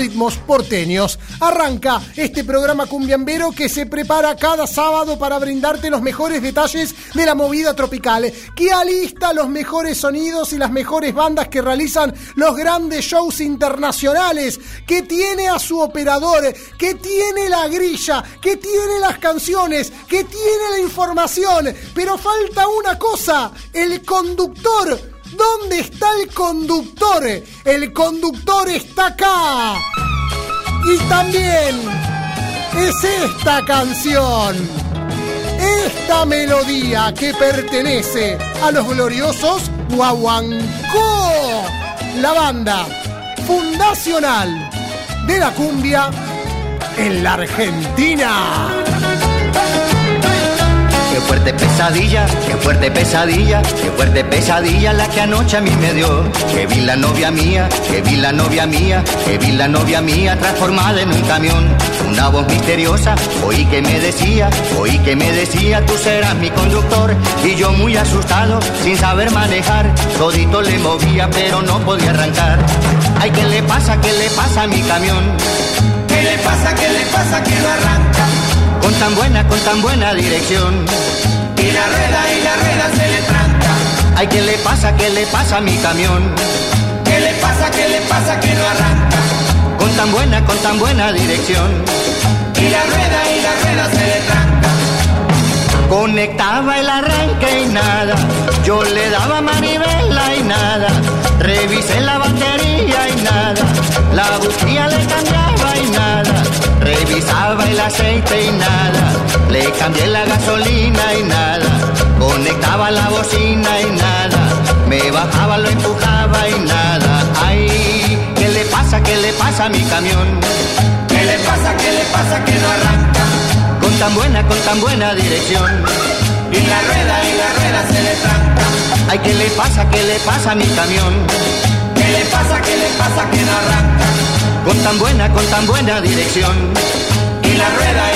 ritmos porteños. Arranca este programa cumbiambero que se prepara cada sábado para brindarte los mejores detalles de la movida tropical, que alista los mejores sonidos y las mejores bandas que realizan los grandes shows internacionales, que tiene a su operador, que tiene la grilla, que tiene las canciones, que tiene la información, pero falta una cosa, el conductor ¿Dónde está el conductor? El conductor está acá. Y también es esta canción, esta melodía que pertenece a los gloriosos Guaguancó, la banda fundacional de la cumbia en la Argentina. Qué fuerte pesadilla, qué fuerte pesadilla, qué fuerte pesadilla la que anoche a mí me dio. Que vi la novia mía, que vi la novia mía, que vi la novia mía transformada en un camión. Una voz misteriosa, oí que me decía, oí que me decía, tú serás mi conductor. Y yo muy asustado, sin saber manejar, todito le movía, pero no podía arrancar. Ay, ¿qué le pasa, qué le pasa a mi camión? ¿Qué le pasa, qué le pasa que no arranca? Con tan buena, con tan buena dirección. Y la rueda y la rueda se le tranca. Ay, ¿qué le pasa, qué le pasa a mi camión? ¿Qué le pasa, qué le pasa que no arranca? Con tan buena, con tan buena dirección. Y la rueda y la rueda se le tranca. Conectaba el arranque y nada, yo le daba manivela y nada, revisé la batería y nada, la bujía le cambiaba y nada, revisaba el aceite y nada, le cambié la gasolina y nada, conectaba la bocina y nada, me bajaba, lo empujaba y nada, ay, ¿qué le pasa, qué le pasa a mi camión? ¿Qué le pasa, qué le pasa que no arranca? Con tan buena, con tan buena dirección. Y la rueda y la rueda se le tranca. Ay, ¿qué le pasa, qué le pasa a mi camión? ¿Qué le pasa, que no arranca? Con tan buena, con tan buena dirección. Y la rueda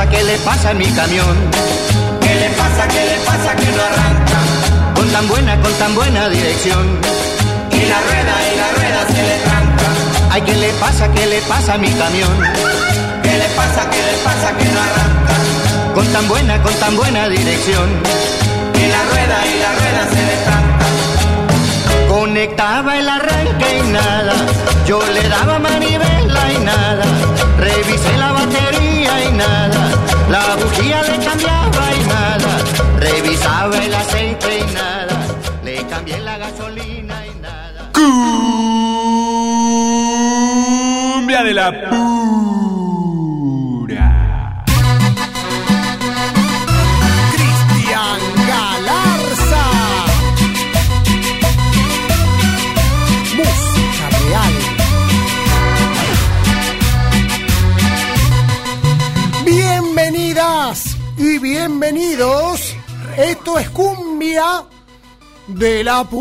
pasa, qué le pasa a mi camión? ¿Qué le pasa, qué le pasa que no arranca? Con tan buena, con tan buena dirección. Y la rueda y la rueda se le tranca. Ay, ¿qué le pasa, qué le pasa a mi camión? ¿Qué le pasa, qué le pasa que no arranca? Con tan buena, con tan buena dirección. Y la rueda y la rueda se le tranca. Conectaba el arranque y nada, yo le daba manivela y nada, revisé la batería la bujía le cambiaba y nada, revisaba el aceite y nada, le cambié la gasolina y nada. Cumbia de la pura. Esto es Cumbia de la Pura.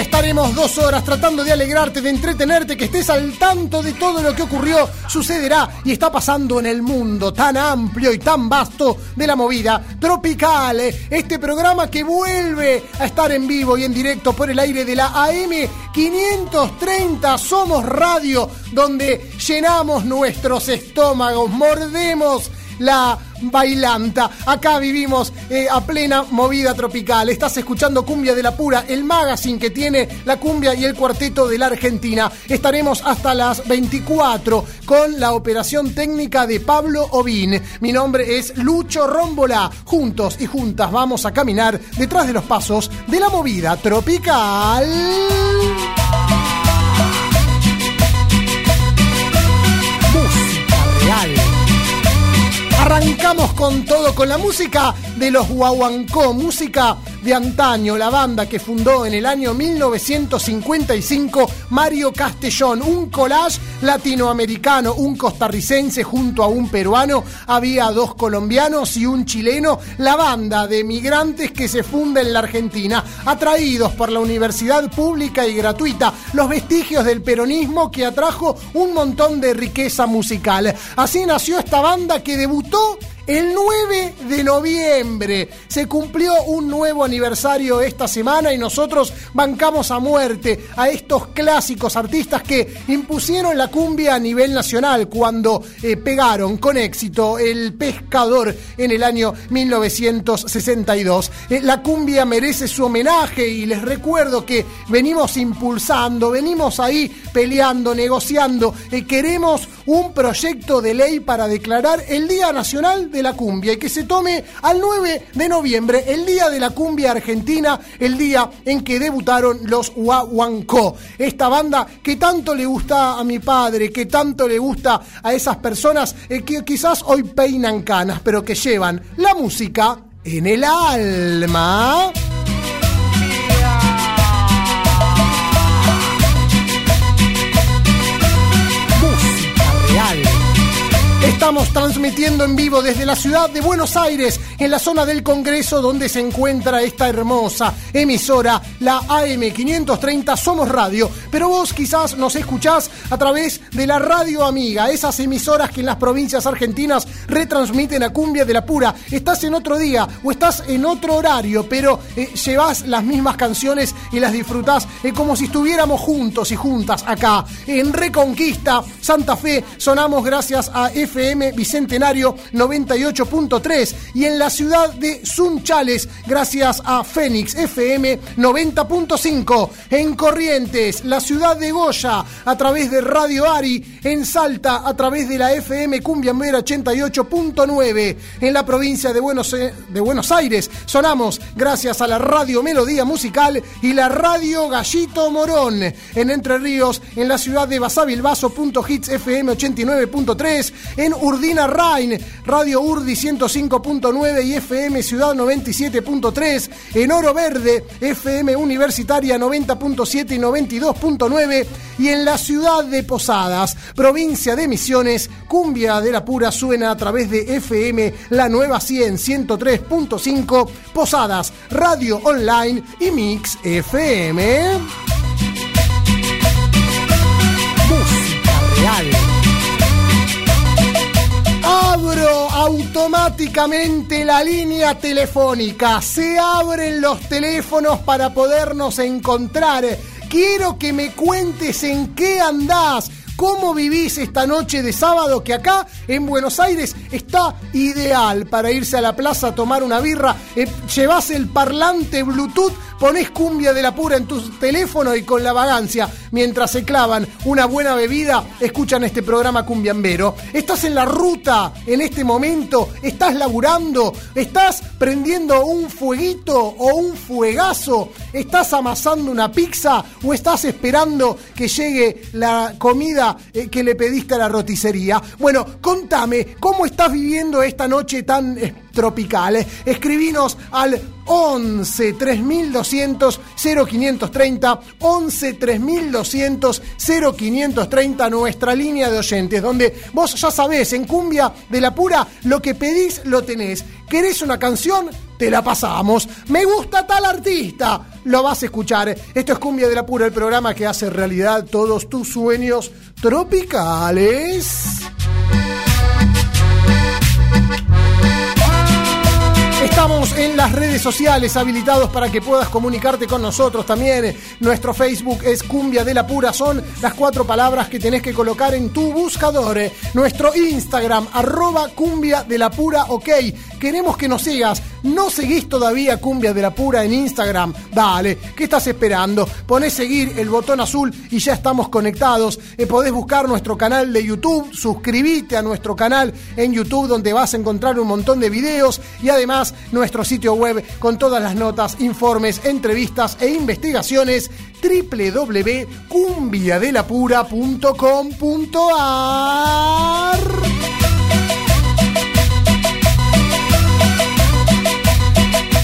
Estaremos dos horas tratando de alegrarte, de entretenerte, que estés al tanto de todo lo que ocurrió, sucederá y está pasando en el mundo tan amplio y tan vasto de la movida tropical. Este programa que vuelve a estar en vivo y en directo por el aire de la AM 530 Somos Radio, donde llenamos nuestros estómagos, mordemos la bailanta. Acá vivimos eh, a plena movida tropical. Estás escuchando Cumbia de la Pura, el magazine que tiene la cumbia y el cuarteto de la Argentina. Estaremos hasta las 24 con la operación técnica de Pablo Ovín. Mi nombre es Lucho Rómbola. Juntos y juntas vamos a caminar detrás de los pasos de la movida tropical. Arrancamos con todo, con la música de los Guaguancó, música de antaño, la banda que fundó en el año 1955 Mario Castellón, un collage latinoamericano, un costarricense junto a un peruano, había dos colombianos y un chileno, la banda de migrantes que se funda en la Argentina, atraídos por la universidad pública y gratuita, los vestigios del peronismo que atrajo un montón de riqueza musical. Así nació esta banda que debutó el 9 de noviembre se cumplió un nuevo aniversario esta semana y nosotros bancamos a muerte a estos clásicos artistas que impusieron la cumbia a nivel nacional cuando eh, pegaron con éxito el pescador en el año 1962. Eh, la cumbia merece su homenaje y les recuerdo que venimos impulsando, venimos ahí peleando, negociando, eh, queremos un proyecto de ley para declarar el Día Nacional de la Cumbia y que se tome al 9 de noviembre, el Día de la Cumbia Argentina, el día en que debutaron los Huahuancó. Esta banda que tanto le gusta a mi padre, que tanto le gusta a esas personas eh, que quizás hoy peinan canas, pero que llevan la música en el alma. Estamos transmitiendo en vivo desde la ciudad de Buenos Aires, en la zona del Congreso donde se encuentra esta hermosa emisora, la AM530 Somos Radio. Pero vos quizás nos escuchás a través de la radio amiga, esas emisoras que en las provincias argentinas retransmiten a Cumbia de la Pura. Estás en otro día o estás en otro horario, pero eh, llevas las mismas canciones y las disfrutás eh, como si estuviéramos juntos y juntas acá. En Reconquista, Santa Fe, sonamos gracias a FM Bicentenario 98.3 y en la ciudad de Sunchales gracias a Fénix FM 90.5 en Corrientes, la ciudad de Goya a través de Radio Ari, en Salta a través de la FM Cumbiambera 88.9 en la provincia de Buenos, de Buenos Aires sonamos gracias a la Radio Melodía Musical y la Radio Gallito Morón. En Entre Ríos en la ciudad de Basavilbaso.hits FM 89.3 en Urdina Rain, Radio Urdi 105.9 y FM Ciudad 97.3, en Oro Verde, FM Universitaria 90.7 y 92.9 y en la ciudad de Posadas, provincia de Misiones, Cumbia de la Pura suena a través de FM La Nueva 100 103.5, Posadas, Radio Online y Mix FM. Música real. Automáticamente la línea telefónica. Se abren los teléfonos para podernos encontrar. Quiero que me cuentes en qué andás. ¿Cómo vivís esta noche de sábado que acá en Buenos Aires está ideal para irse a la plaza a tomar una birra? Eh, llevas el parlante Bluetooth, ponés cumbia de la pura en tu teléfono y con la vagancia, mientras se clavan una buena bebida, escuchan este programa cumbiambero. Estás en la ruta en este momento, estás laburando, estás prendiendo un fueguito o un fuegazo, estás amasando una pizza o estás esperando que llegue la comida eh, que le pediste a la roticería. Bueno, contame, ¿cómo estás viviendo esta noche tan eh, tropical? Eh, escribinos al 11 3200 0530 11 3200 0530 nuestra línea de oyentes donde vos ya sabés en cumbia de la pura lo que pedís lo tenés. Querés una canción te la pasamos. Me gusta tal artista. Lo vas a escuchar. Esto es cumbia de la pura el programa que hace realidad todos tus sueños tropicales Estamos en las redes sociales habilitados para que puedas comunicarte con nosotros también. Nuestro Facebook es Cumbia de la Pura. Son las cuatro palabras que tenés que colocar en tu buscador. Nuestro Instagram, arroba Cumbia de la Pura, ok. Queremos que nos sigas. ¿No seguís todavía Cumbia de la Pura en Instagram? Dale, ¿qué estás esperando? Ponés seguir el botón azul y ya estamos conectados. Eh, podés buscar nuestro canal de YouTube, suscribite a nuestro canal en YouTube donde vas a encontrar un montón de videos y además nuestro sitio web con todas las notas, informes, entrevistas e investigaciones www.cumbiadelapura.com.ar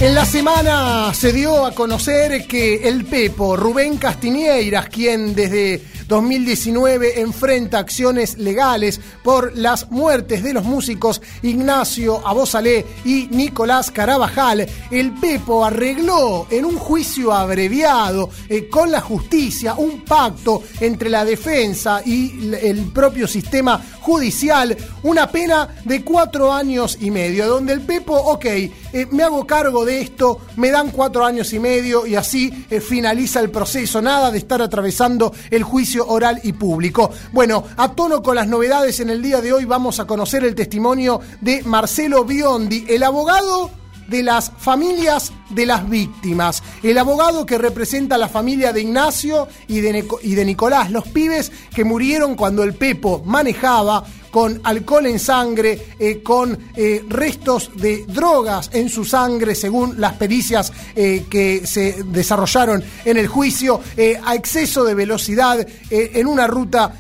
En la semana se dio a conocer que el Pepo, Rubén Castiñeiras, quien desde 2019 enfrenta acciones legales por las muertes de los músicos Ignacio Abosalé y Nicolás Carabajal. El Pepo arregló en un juicio abreviado eh, con la justicia un pacto entre la defensa y el propio sistema judicial, una pena de cuatro años y medio, donde el Pepo, ok, eh, me hago cargo de esto, me dan cuatro años y medio y así eh, finaliza el proceso, nada de estar atravesando el juicio oral y público. Bueno, a tono con las novedades en el día de hoy vamos a conocer el testimonio de Marcelo Biondi, el abogado de las familias de las víctimas. El abogado que representa a la familia de Ignacio y de, y de Nicolás, los pibes que murieron cuando el Pepo manejaba con alcohol en sangre, eh, con eh, restos de drogas en su sangre, según las pericias eh, que se desarrollaron en el juicio, a exceso de velocidad en una ruta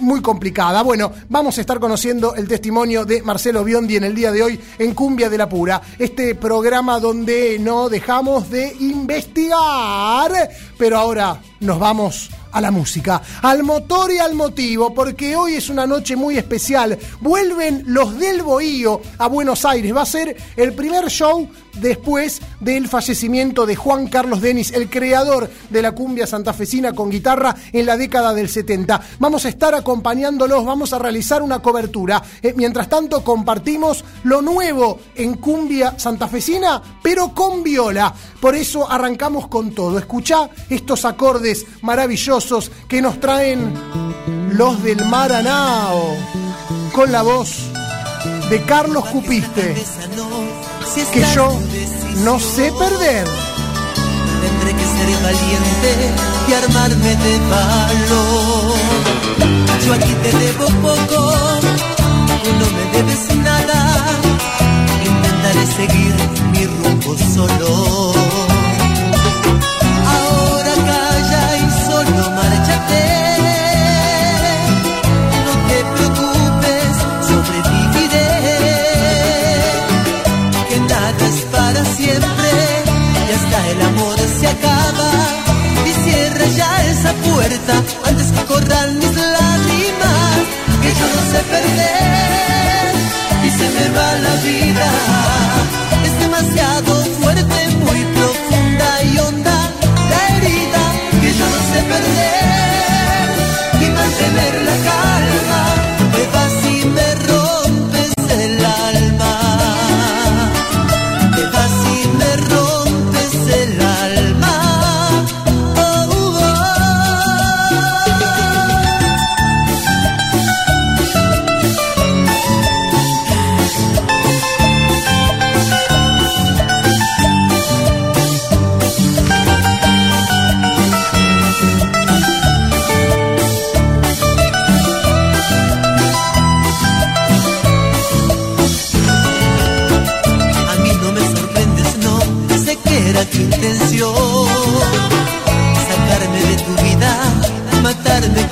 muy complicada. Bueno, vamos a estar conociendo el testimonio de Marcelo Biondi en el día de hoy en Cumbia de la Pura, este programa donde no dejamos de investigar, pero ahora nos vamos a la música, al motor y al motivo, porque hoy es una noche muy especial. Vuelven los del Bohío a Buenos Aires. Va a ser el primer show después del fallecimiento de Juan Carlos Denis, el creador de la cumbia santafesina con guitarra en la década del 70. Vamos a estar acompañándolos, vamos a realizar una cobertura. Eh, mientras tanto, compartimos lo nuevo en cumbia santafesina, pero con viola. Por eso arrancamos con todo. Escucha estos acordes maravillosos que nos traen los del Maranao, con la voz de Carlos Cupiste que yo no sé perder. Tendré que ser valiente y armarme de valor. Yo aquí te debo poco, tú no me debes nada. Intentaré seguir mi rumbo solo. Y cierra ya esa puerta antes que corran mis lágrimas que yo no sé perder y se me va la vida. Es demasiado fuerte muy profunda y honda la herida que yo no sé perder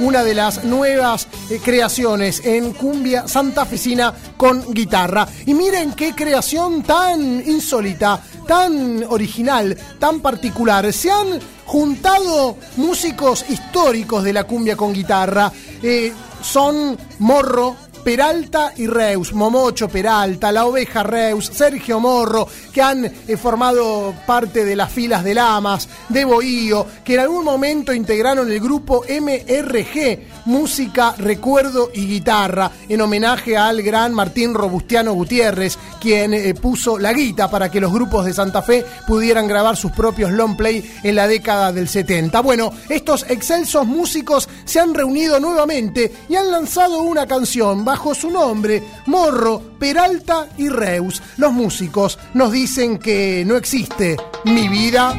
una de las nuevas eh, creaciones en cumbia santafesina con guitarra. Y miren qué creación tan insólita, tan original, tan particular. Se han juntado músicos históricos de la cumbia con guitarra. Eh, son Morro, Peralta y Reus, Momocho Peralta, La Oveja Reus, Sergio Morro, que han eh, formado parte de las filas de Lamas, de Bohío, que en algún momento integraron el grupo MRG, Música, Recuerdo y Guitarra, en homenaje al gran Martín Robustiano Gutiérrez, quien eh, puso la guita para que los grupos de Santa Fe pudieran grabar sus propios long play en la década del 70. Bueno, estos excelsos músicos se han reunido nuevamente y han lanzado una canción bajo su nombre, Morro, Peralta y Reus. Los músicos nos dicen que no existe mi vida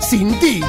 sin ti.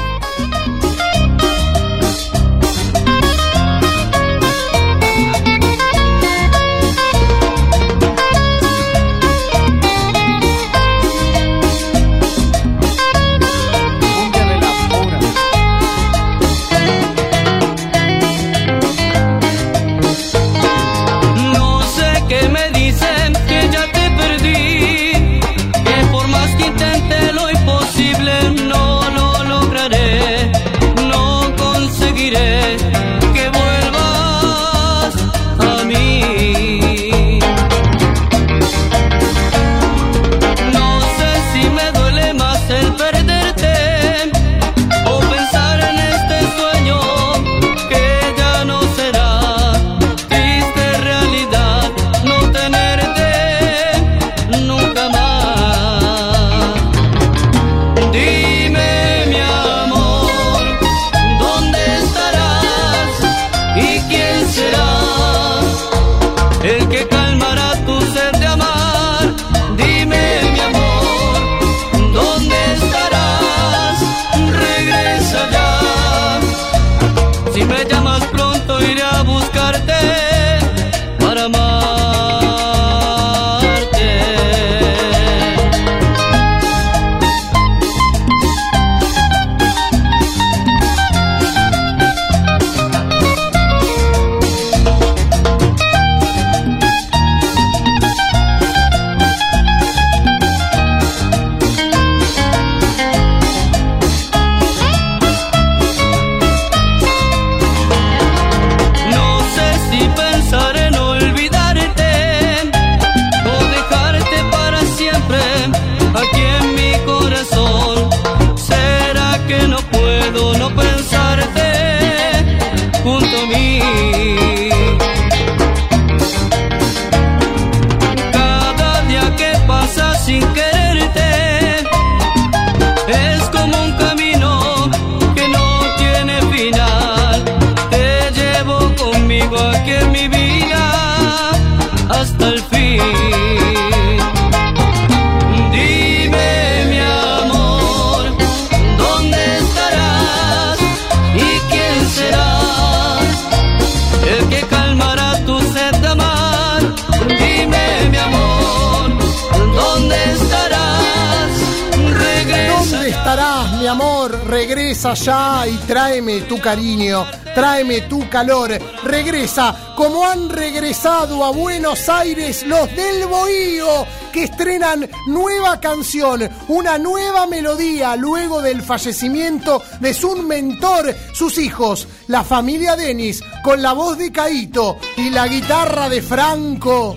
Ya y tráeme tu cariño, tráeme tu calor. Regresa como han regresado a Buenos Aires los del Bohío, que estrenan nueva canción, una nueva melodía luego del fallecimiento de su mentor, sus hijos, la familia Denis, con la voz de Caito y la guitarra de Franco,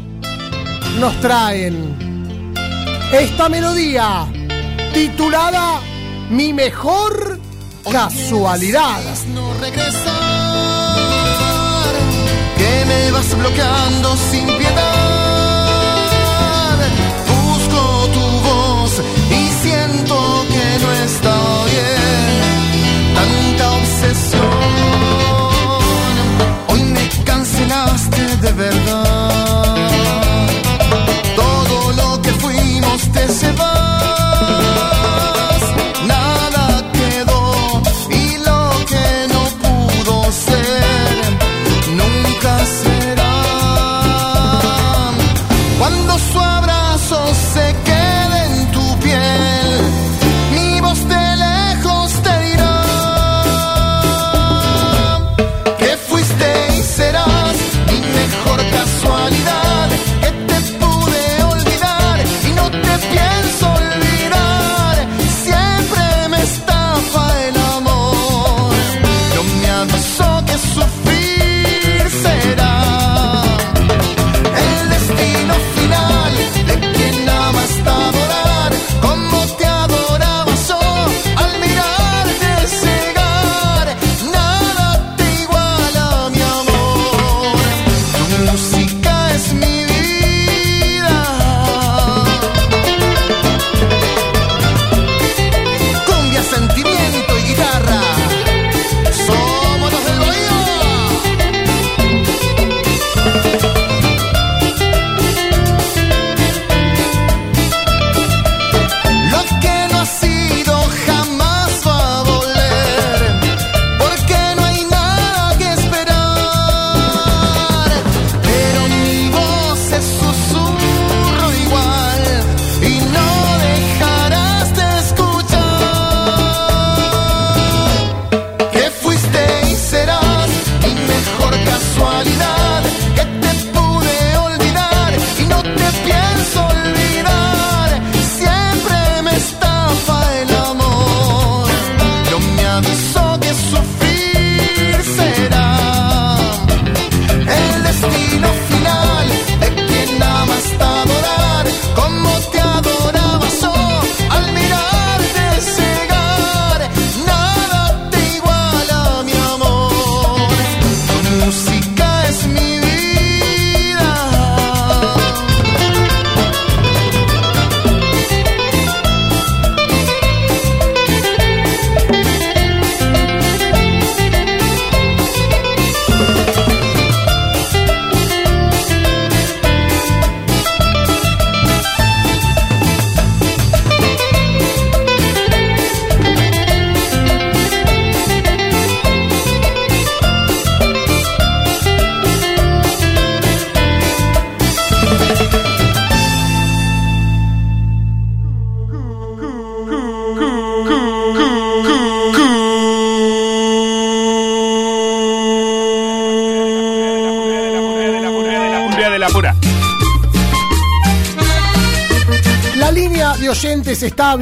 nos traen esta melodía titulada Mi mejor casualidad. no regresar, que me vas bloqueando sin piedad.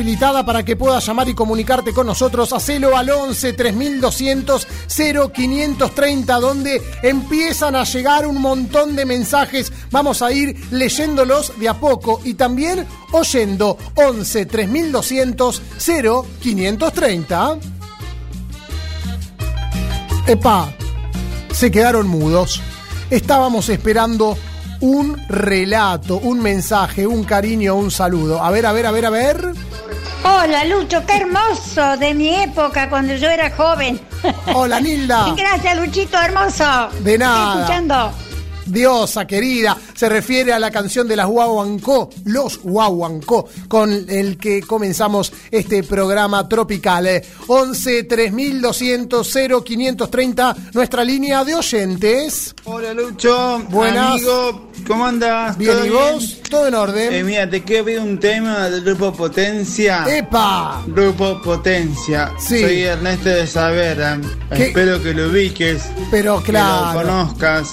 Habilitada para que puedas llamar y comunicarte con nosotros. Hacelo al 11 3200 0530, donde empiezan a llegar un montón de mensajes. Vamos a ir leyéndolos de a poco y también oyendo 11 3200 0530. Epa, se quedaron mudos. Estábamos esperando un relato, un mensaje, un cariño, un saludo. A ver, a ver, a ver, a ver. Hola Lucho, qué hermoso de mi época cuando yo era joven. Hola Nilda. Gracias Luchito, hermoso. De nada. Estoy escuchando. Diosa querida, se refiere a la canción de las Guaguancó, los Guaguancó, con el que comenzamos este programa tropical. 11 3200 0530, nuestra línea de oyentes. Hola Lucho, Buenas. amigo, ¿cómo andas? Bien, ¿Todo ¿y vos? Todo en orden. Eh, mira, te quiero pedir un tema del grupo Potencia. ¡Epa! Grupo Potencia. Sí. Soy Ernesto de Savera. ¿Qué? Espero que lo ubiques. Pero Que claro. lo conozcas.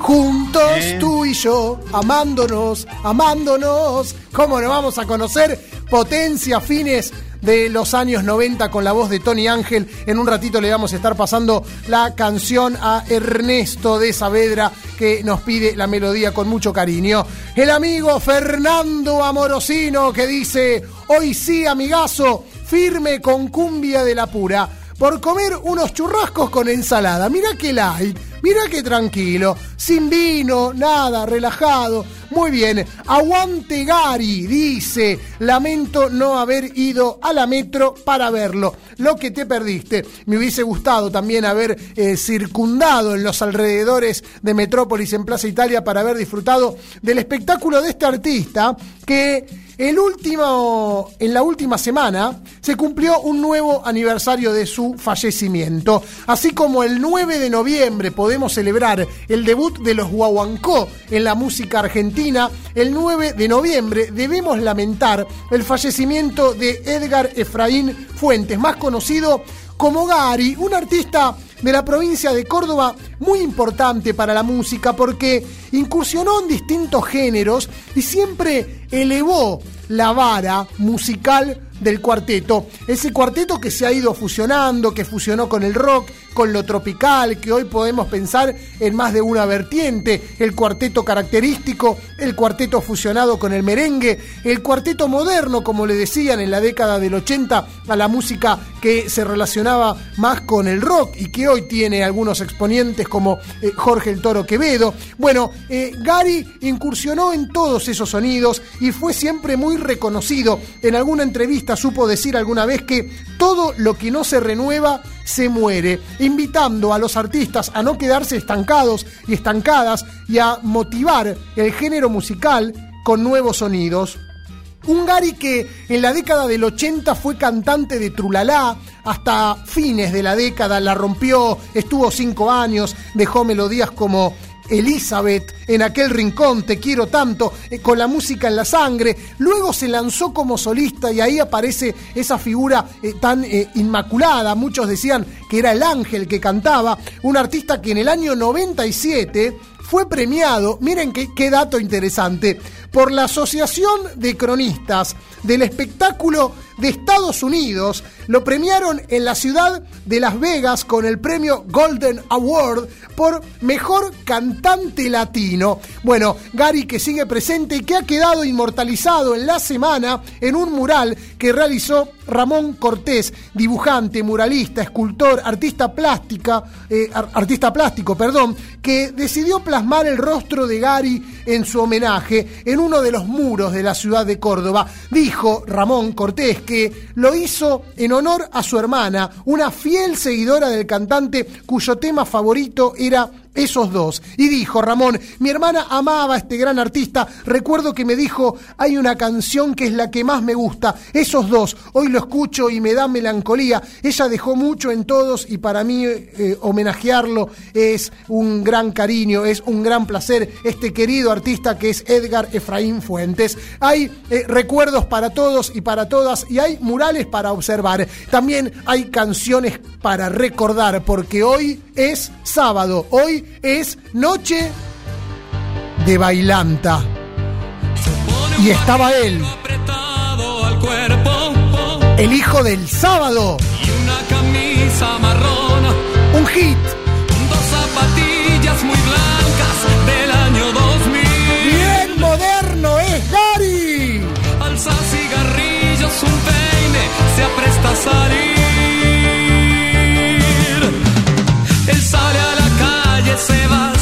Juntos ¿Eh? tú y yo, amándonos, amándonos. ¿Cómo nos vamos a conocer? Potencia fines de los años 90 con la voz de Tony Ángel. En un ratito le vamos a estar pasando la canción a Ernesto de Saavedra que nos pide la melodía con mucho cariño. El amigo Fernando Amorosino que dice, hoy sí amigazo, firme con cumbia de la pura por comer unos churrascos con ensalada. Mira qué light, mira qué tranquilo, sin vino, nada, relajado. Muy bien, aguante Gary, dice, lamento no haber ido a la metro para verlo, lo que te perdiste. Me hubiese gustado también haber eh, circundado en los alrededores de Metrópolis en Plaza Italia para haber disfrutado del espectáculo de este artista que el último, en la última semana se cumplió un nuevo aniversario de su fallecimiento. Así como el 9 de noviembre podemos celebrar el debut de los Guaguancó en la música argentina, el 9 de noviembre debemos lamentar el fallecimiento de Edgar Efraín Fuentes, más conocido como Gary, un artista de la provincia de Córdoba muy importante para la música porque incursionó en distintos géneros y siempre elevó la vara musical del cuarteto. Ese cuarteto que se ha ido fusionando, que fusionó con el rock, con lo tropical, que hoy podemos pensar en más de una vertiente, el cuarteto característico, el cuarteto fusionado con el merengue, el cuarteto moderno, como le decían en la década del 80, a la música que se relacionaba más con el rock y que hoy tiene algunos exponentes como eh, Jorge el Toro Quevedo. Bueno, eh, Gary incursionó en todos esos sonidos y fue siempre muy reconocido. En alguna entrevista supo decir alguna vez que todo lo que no se renueva se muere, invitando a los artistas a no quedarse estancados y estancadas y a motivar el género musical con nuevos sonidos. Un Gary que en la década del 80 fue cantante de Trulalá, hasta fines de la década la rompió, estuvo cinco años, dejó melodías como Elizabeth, en aquel rincón, Te quiero tanto, eh, con la música en la sangre. Luego se lanzó como solista y ahí aparece esa figura eh, tan eh, inmaculada. Muchos decían que era el ángel que cantaba. Un artista que en el año 97 fue premiado, miren qué, qué dato interesante, por la Asociación de Cronistas del Espectáculo de Estados Unidos. Lo premiaron en la ciudad de Las Vegas con el premio Golden Award por Mejor Cantante Latino. Bueno, Gary que sigue presente y que ha quedado inmortalizado en la semana en un mural que realizó Ramón Cortés, dibujante, muralista, escultor, artista plástica, eh, ar- artista plástico, perdón, que decidió plasmar el rostro de Gary en su homenaje en uno de los muros de la ciudad de Córdoba. Dijo Ramón Cortés que lo hizo en honor a su hermana, una fiel seguidora del cantante cuyo tema favorito era esos dos. Y dijo Ramón, mi hermana amaba a este gran artista, recuerdo que me dijo, hay una canción que es la que más me gusta, esos dos, hoy lo escucho y me da melancolía, ella dejó mucho en todos y para mí eh, homenajearlo es un gran cariño, es un gran placer, este querido artista que es Edgar Efraín Fuentes. Hay eh, recuerdos para todos y para todas y hay murales para observar, también hay canciones para recordar, porque hoy es sábado, hoy es noche de bailanta. Y estaba él. El hijo del sábado. Y una camisa marrón. Un hit. Dos zapatillas muy blancas del año 2000. Bien moderno es Gary. Alza cigarrillos, un peine, se apresta a salir. se va.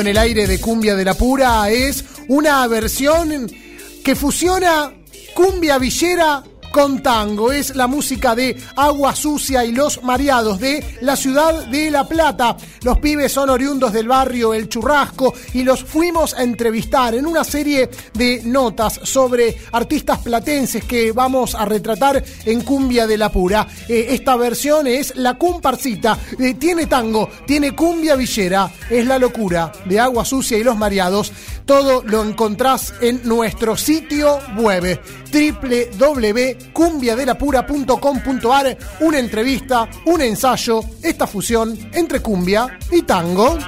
En el aire de Cumbia de la Pura es una versión que fusiona cumbia villera con tango. Es la música de Agua Sucia y Los Mareados de la ciudad de La Plata. Los pibes son oriundos del barrio El Churrasco y los fuimos a entrevistar en una serie de notas sobre artistas platenses que vamos a retratar en Cumbia de la Pura. Eh, esta versión es La Comparsita. Eh, tiene tango, tiene cumbia villera. Es la locura de Agua Sucia y Los Mareados. Todo lo encontrás en nuestro sitio web www.cumbiadelapura.com.ar Una entrevista, un ensayo, esta fusión entre cumbia y tango.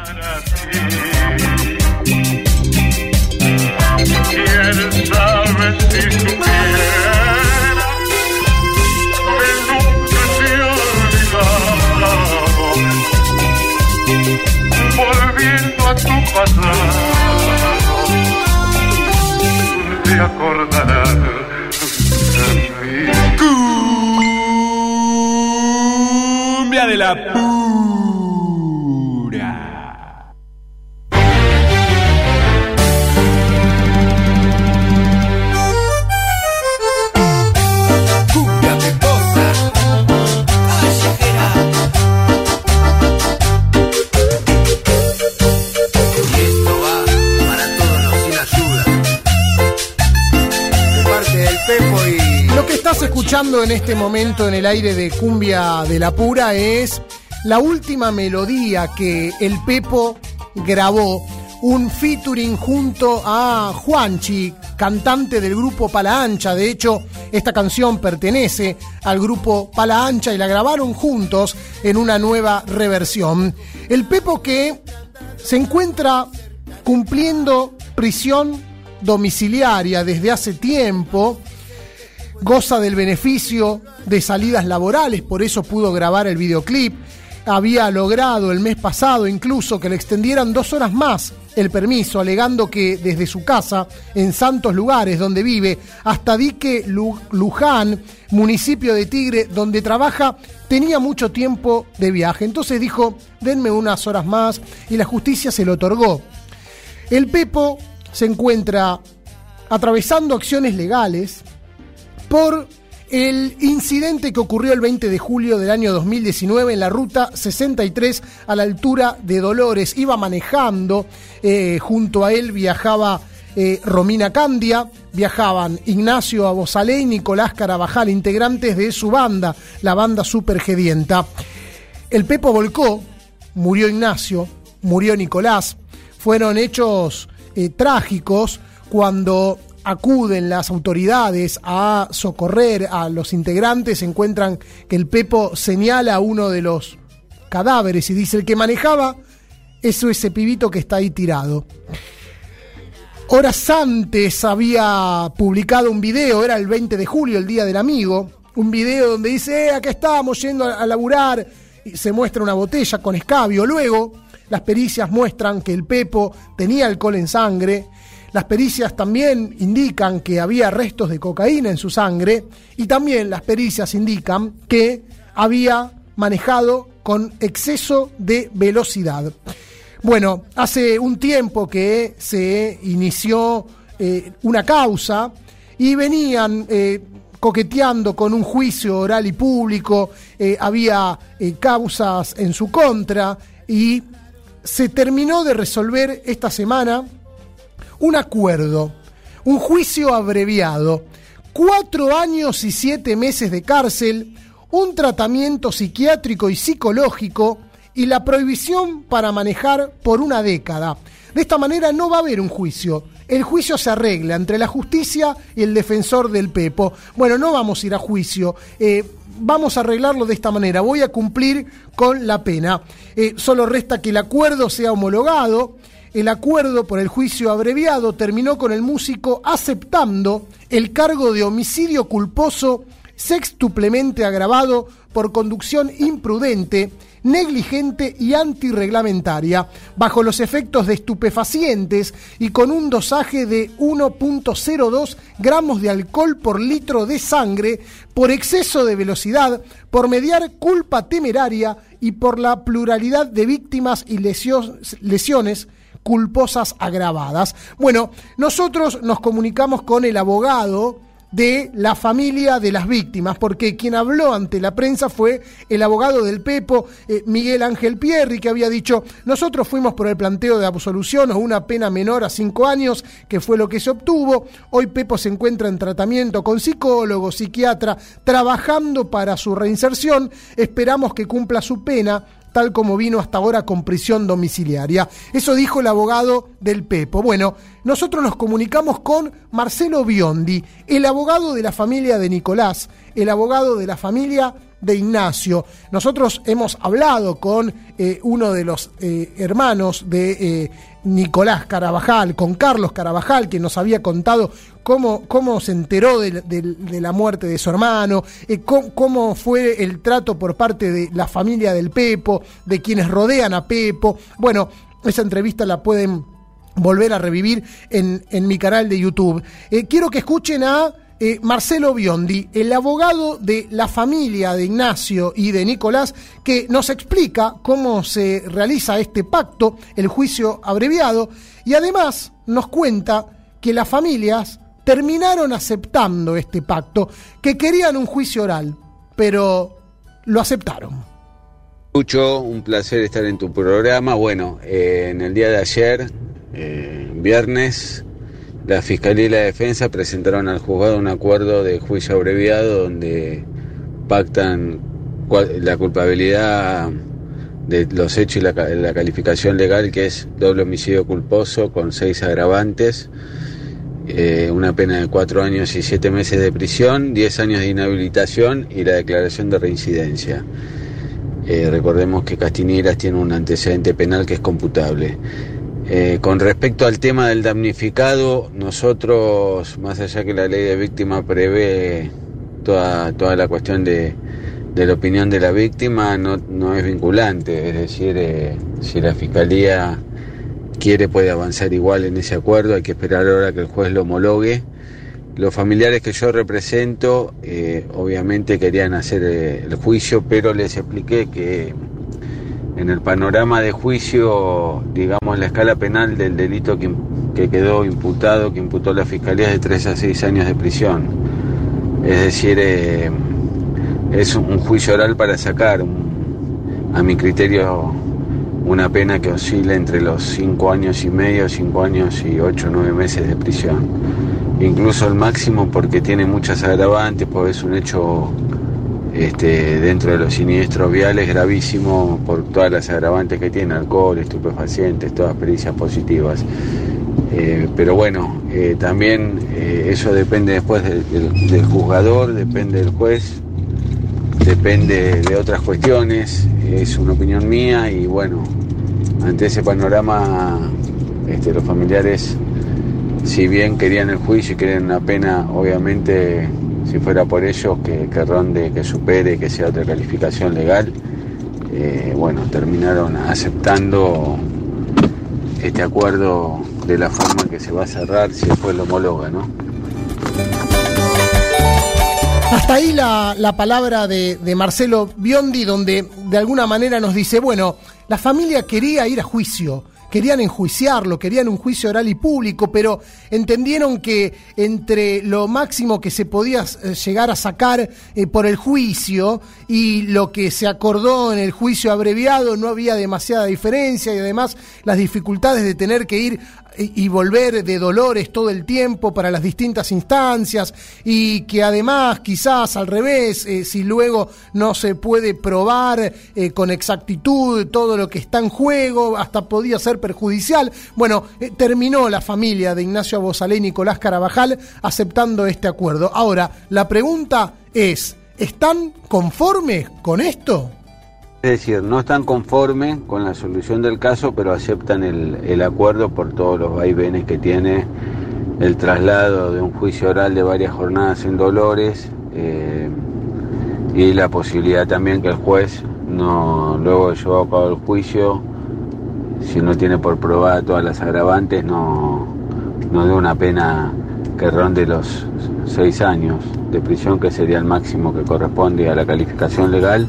Volviendo a tu pasado, te acordarás de mí. Cumbia de la escuchando en este momento en el aire de Cumbia de la Pura es la última melodía que el Pepo grabó, un featuring junto a Juanchi, cantante del grupo Pala Ancha. De hecho, esta canción pertenece al grupo Pala Ancha y la grabaron juntos en una nueva reversión. El Pepo que se encuentra cumpliendo prisión domiciliaria desde hace tiempo goza del beneficio de salidas laborales, por eso pudo grabar el videoclip. Había logrado el mes pasado incluso que le extendieran dos horas más el permiso, alegando que desde su casa, en Santos Lugares, donde vive, hasta Dique Lu- Luján, municipio de Tigre, donde trabaja, tenía mucho tiempo de viaje. Entonces dijo, denme unas horas más y la justicia se lo otorgó. El Pepo se encuentra atravesando acciones legales por el incidente que ocurrió el 20 de julio del año 2019 en la ruta 63 a la altura de Dolores. Iba manejando, eh, junto a él viajaba eh, Romina Candia, viajaban Ignacio Abosalé y Nicolás Carabajal, integrantes de su banda, la banda Supergedienta. El Pepo volcó, murió Ignacio, murió Nicolás. Fueron hechos eh, trágicos cuando acuden las autoridades a socorrer a los integrantes, encuentran que el Pepo señala a uno de los cadáveres y dice el que manejaba, eso ese pibito que está ahí tirado. Horas antes había publicado un video, era el 20 de julio, el Día del Amigo, un video donde dice, eh, acá estábamos yendo a, a laburar, y se muestra una botella con escabio. Luego, las pericias muestran que el Pepo tenía alcohol en sangre, las pericias también indican que había restos de cocaína en su sangre y también las pericias indican que había manejado con exceso de velocidad. Bueno, hace un tiempo que se inició eh, una causa y venían eh, coqueteando con un juicio oral y público, eh, había causas en su contra y se terminó de resolver esta semana un acuerdo, un juicio abreviado, cuatro años y siete meses de cárcel, un tratamiento psiquiátrico y psicológico y la prohibición para manejar por una década. De esta manera no va a haber un juicio. El juicio se arregla entre la justicia y el defensor del Pepo. Bueno, no vamos a ir a juicio. eh, vamos a arreglarlo de esta manera. Voy a cumplir con la pena. Eh, solo resta que el acuerdo sea homologado. El acuerdo por el juicio abreviado terminó con el músico aceptando el cargo de homicidio culposo sextuplemente agravado por conducción imprudente, negligente y antirreglamentaria, bajo los efectos de estupefacientes y con un dosaje de 1.02 gramos de alcohol por litro de sangre, por exceso de velocidad, por mediar culpa temeraria y por la pluralidad de víctimas y lesio- lesiones culposas agravadas. Bueno, nosotros nos comunicamos con el abogado de la familia de las víctimas, porque quien habló ante la prensa fue el abogado del Pepo, eh, Miguel Ángel Pierri, que había dicho, nosotros fuimos por el planteo de absolución o una pena menor a cinco años, que fue lo que se obtuvo, hoy Pepo se encuentra en tratamiento con psicólogo, psiquiatra, trabajando para su reinserción, esperamos que cumpla su pena, tal como vino hasta ahora con prisión domiciliaria. Eso dijo el abogado del Pepo. Bueno, nosotros nos comunicamos con Marcelo Biondi, el abogado de la familia de Nicolás, el abogado de la familia de Ignacio. Nosotros hemos hablado con eh, uno de los eh, hermanos de eh, Nicolás Carabajal, con Carlos Carabajal, que nos había contado cómo, cómo se enteró de, la muerte de su hermano, eh, cómo, fue el trato por parte de la familia del Pepo, de quienes rodean a Pepo. Bueno, esa entrevista la pueden volver a revivir en, en mi canal de YouTube. Quiero que escuchen a eh, Marcelo Biondi, el abogado de la familia de Ignacio y de Nicolás, que nos explica cómo se realiza este pacto, el juicio abreviado, y además nos cuenta que las familias terminaron aceptando este pacto, que querían un juicio oral, pero lo aceptaron. Lucho, un placer estar en tu programa. Bueno, eh, en el día de ayer, eh, viernes, la Fiscalía y la Defensa presentaron al juzgado un acuerdo de juicio abreviado donde pactan la culpabilidad de los hechos y la, la calificación legal que es doble homicidio culposo con seis agravantes, eh, una pena de cuatro años y siete meses de prisión, diez años de inhabilitación y la declaración de reincidencia. Eh, recordemos que Castiñeras tiene un antecedente penal que es computable. Eh, con respecto al tema del damnificado, nosotros, más allá que la ley de víctima prevé toda, toda la cuestión de, de la opinión de la víctima, no, no es vinculante. Es decir, eh, si la fiscalía quiere puede avanzar igual en ese acuerdo, hay que esperar ahora que el juez lo homologue. Los familiares que yo represento eh, obviamente querían hacer eh, el juicio, pero les expliqué que en el panorama de juicio, digamos, la escala penal del delito que, quedó imputado, que imputó la Fiscalía, es de 3 a 6 años de prisión. Es decir, eh, es un, juicio oral para sacar, a mi criterio, una pena que oscila entre los 5 años y medio, 5 años y 8 o 9 meses de prisión. Incluso el máximo porque tiene muchas agravantes, pues es un hecho este, dentro de los siniestros viales gravísimo por todas las agravantes que tiene, alcohol, estupefacientes, todas pericias positivas. Eh, pero bueno, eh, también eh, eso depende después del, juzgador, depende del juez, depende de otras cuestiones, es una opinión mía y bueno, ante ese panorama este, los familiares, si bien querían el juicio y querían una pena, obviamente si fuera por ellos que, ronde, que supere, que sea otra calificación legal, eh, bueno, terminaron aceptando este acuerdo de la forma que se va a cerrar si después lo homologa, ¿no? Hasta ahí la, la palabra de Marcelo Biondi, donde de alguna manera nos dice, bueno, la familia quería ir a juicio, querían enjuiciarlo, querían un juicio oral y público, pero entendieron que entre lo máximo que se podía eh, llegar a sacar eh, por el juicio y lo que se acordó en el juicio abreviado no había demasiada diferencia y además las dificultades de tener que ir y, volver de dolores todo el tiempo para las distintas instancias y que además quizás al revés, eh, si luego no se puede probar eh, con exactitud todo lo que está en juego, hasta podía ser perjudicial. Bueno, eh, terminó la familia de Ignacio Abosalé y Nicolás Carabajal aceptando este acuerdo. Ahora, la pregunta es, ¿están conformes con esto? Es decir, no están conformes con la solución del caso, pero aceptan el, acuerdo por todos los vaivenes que tiene el traslado de un juicio oral de varias jornadas en Dolores eh, y la posibilidad también que el juez no luego de llevar a cabo el juicio, si no tiene por probada todas las agravantes, no, no dé una pena que ronde los seis años de prisión, que sería el máximo que corresponde a la calificación legal.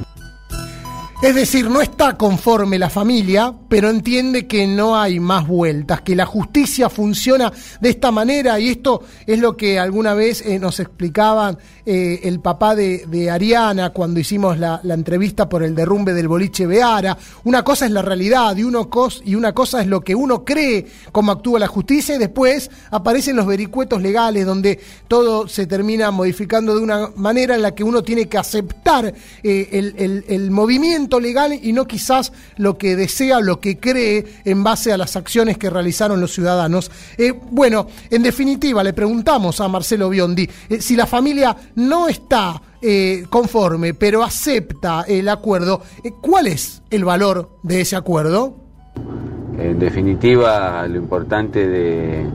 Es decir, no está conforme la familia, pero entiende que no hay más vueltas, que la justicia funciona de esta manera y esto es lo que alguna vez eh, nos explicaban eh, el papá de, Ariana cuando hicimos la, entrevista por el derrumbe del boliche Beara. Una cosa es la realidad y, uno y una cosa es lo que uno cree cómo actúa la justicia y después aparecen los vericuetos legales donde todo se termina modificando de una manera en la que uno tiene que aceptar eh, el movimiento legal y no quizás lo que desea, lo que cree en base a las acciones que realizaron los ciudadanos. Eh, bueno, en definitiva, le preguntamos a Marcelo Biondi eh, si la familia no está eh, conforme, pero acepta el acuerdo, ¿cuál es el valor de ese acuerdo? En definitiva, lo importante de,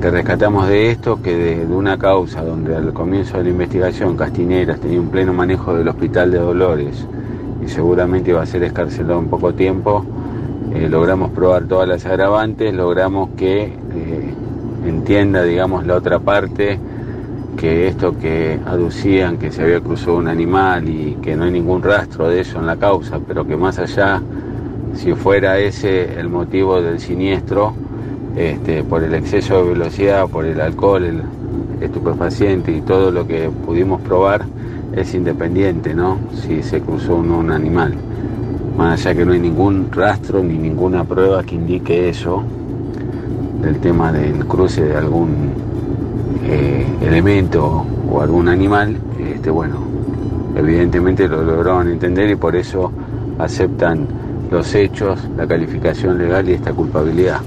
que rescatamos de esto, que de, de, una causa donde al comienzo de la investigación Castineras tenía un pleno manejo del Hospital de Dolores, seguramente iba a ser escarcelado en poco tiempo. Eh, logramos probar todas las agravantes, logramos que eh, entienda, digamos, la otra parte, que esto que aducían que se había cruzado un animal y que no hay ningún rastro de eso en la causa, pero que más allá, si fuera ese el motivo del siniestro, este, por el exceso de velocidad, por el alcohol, el estupefaciente y todo lo que pudimos probar, es independiente, ¿no? Si se cruzó un, un, animal. Más allá que no hay ningún rastro ni ninguna prueba que indique eso, del tema del cruce de algún eh, elemento o algún animal, este, bueno, evidentemente lo lograron entender y por eso aceptan los hechos, la calificación legal y esta culpabilidad.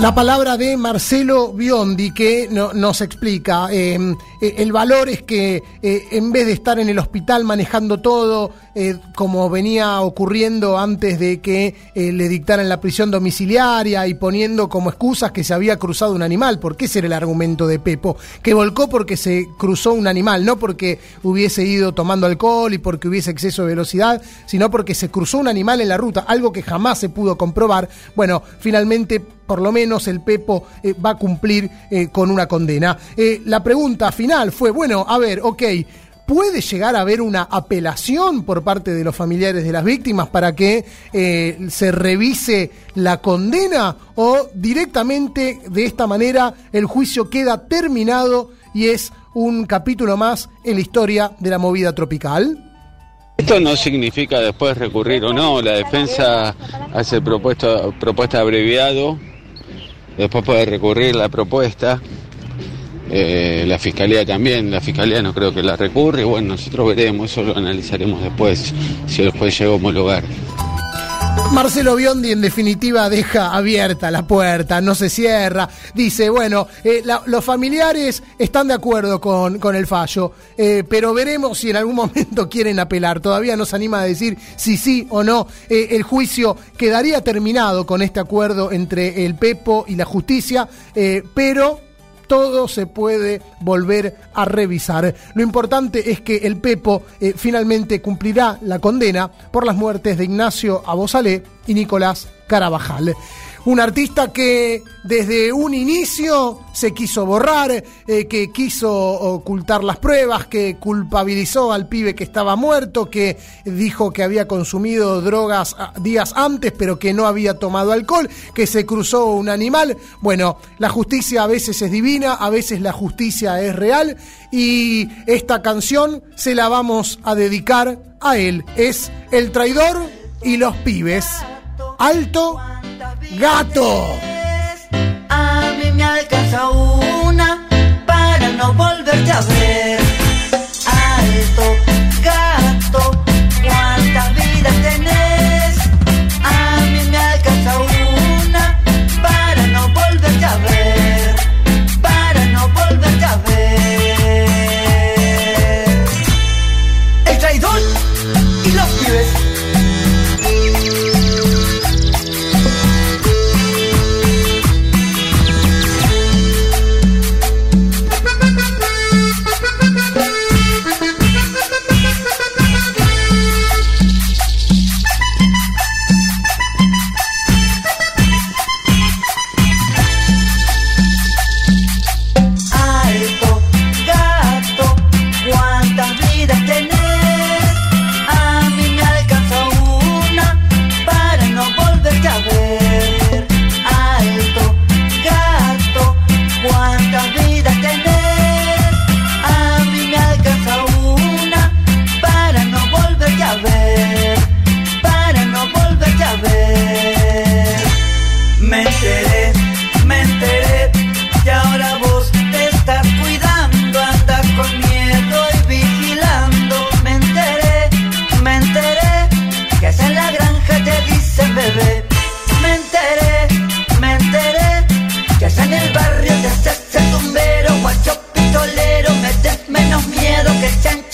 La palabra de Marcelo Biondi que no, nos explica, eh, el valor es que eh, en vez de estar en el hospital manejando todo, eh, como venía ocurriendo antes de que le dictaran la prisión domiciliaria y poniendo como excusas que se había cruzado un animal, porque ese era el argumento de Pepo, que volcó porque se cruzó un animal, no porque hubiese ido tomando alcohol y porque hubiese exceso de velocidad, sino porque se cruzó un animal en la ruta, algo que jamás se pudo comprobar. Bueno, finalmente por lo menos el Pepo eh, va a cumplir eh, con una condena. Eh, la pregunta final fue, bueno, a ver, ok, ¿puede llegar a haber una apelación por parte de los familiares de las víctimas para que se revise la condena o directamente de esta manera el juicio queda terminado y es un capítulo más en la historia de la movida tropical? Esto no significa después recurrir o no, la defensa hace propuesta, propuesta abreviado después puede recurrir la propuesta. Eh, la fiscalía también, la fiscalía no creo que la recurre, bueno, nosotros veremos, eso lo analizaremos después, si el juez llega a homologar. Marcelo Biondi en definitiva deja abierta la puerta, no se cierra, dice, bueno, eh, los familiares están de acuerdo con, con el fallo, eh, pero veremos si en algún momento quieren apelar, todavía no se anima a decir si sí o no, eh, el juicio quedaría terminado con este acuerdo entre el Pepo y la justicia, pero todo se puede volver a revisar. Lo importante es que el Pepo eh, finalmente cumplirá la condena por las muertes de Ignacio Abosalé y Nicolás Carabajal. Un artista que desde un inicio se quiso borrar, eh, que quiso ocultar las pruebas, que culpabilizó al pibe que estaba muerto, que dijo que había consumido drogas días antes pero que no había tomado alcohol, que se cruzó un animal. Bueno, la justicia a veces es divina, a veces la justicia es real y esta canción se la vamos a dedicar a él. Es El traidor y los pibes. Alto gato. A mí me alcanza una para no volverte a ver. Alto,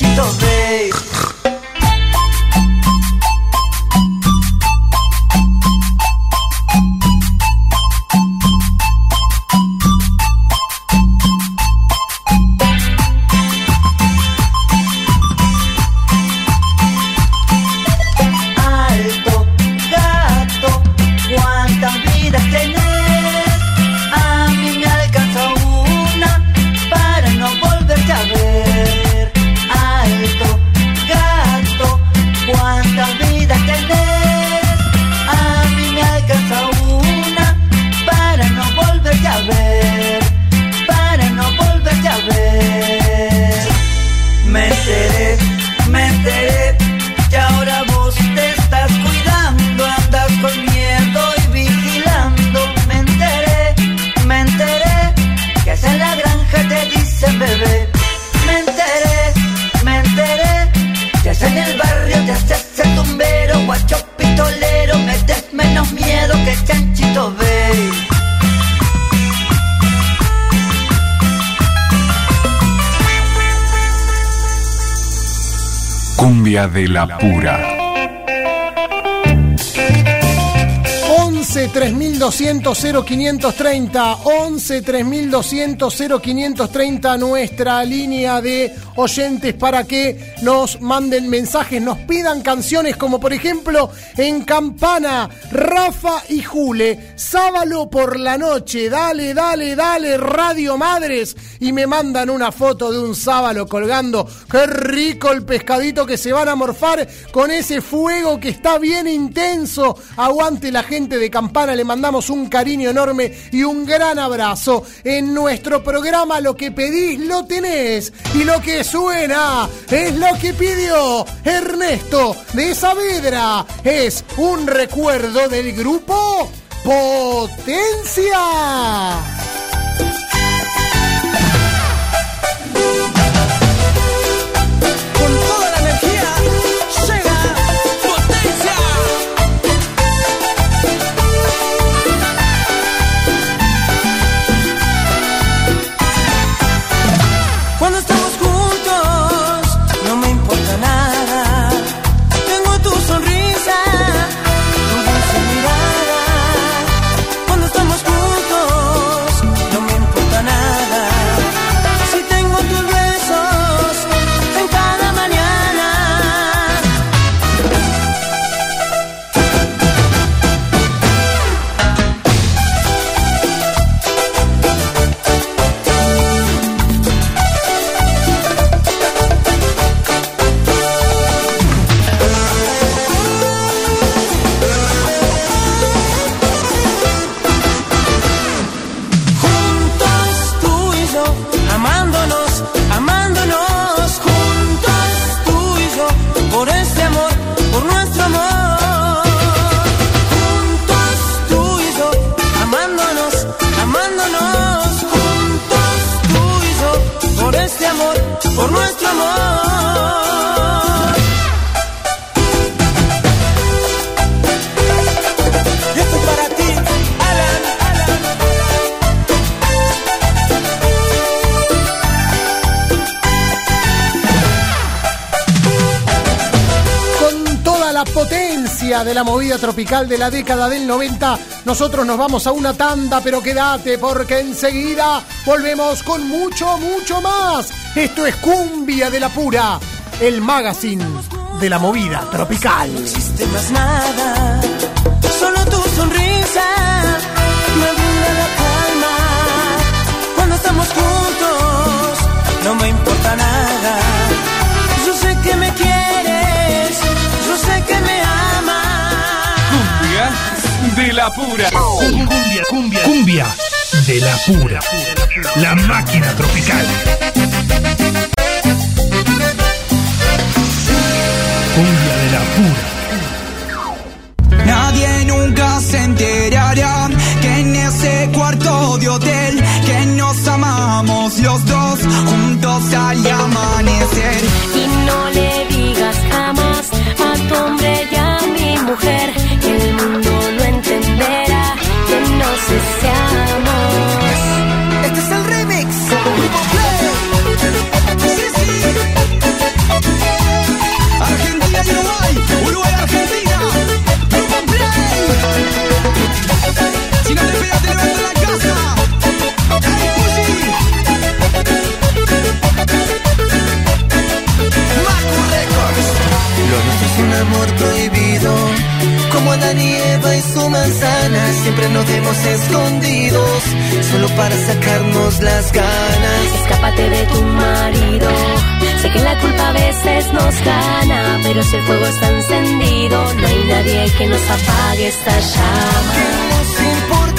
que chanchito de la pura. 11 3200 0530 11 3200 0530 nuestra línea de oyentes para que nos manden mensajes, nos pidan canciones como por ejemplo en Campana, Rafa y Jule, sábalo por la noche, dale, dale, dale, Radio Madres y me mandan una foto de un sábalo colgando, qué rico el pescadito que se van a morfar con ese fuego que está bien intenso, aguante la gente de Campana, le mandamos un cariño enorme y un gran abrazo. En nuestro programa lo que pedís lo tenés y lo que suena es lo que pidió Ernesto de Saavedra. Es un recuerdo del grupo Potencia. De la movida tropical de la década del 90. Nosotros nos vamos a una tanda, pero quédate porque enseguida volvemos con mucho, mucho más. Esto es Cumbia de la Pura, el magazine de la movida tropical. No existe más nada, solo tu sonrisa me brinda la calma. Cuando estamos juntos, no me importa la pura. Cumbia, cumbia, cumbia de la pura. La máquina tropical. Cumbia de la pura. Nadie nunca se enterará que en ese cuarto de hotel que nos amamos los dos juntos al amanecer. Un amor prohibido. Como Adán y Eva y su manzana, siempre nos vemos escondidos, solo para sacarnos las ganas. Escápate de tu marido. Sé que la culpa a veces nos gana, pero si el fuego está encendido, no hay nadie que nos apague esta llama. Que nos importa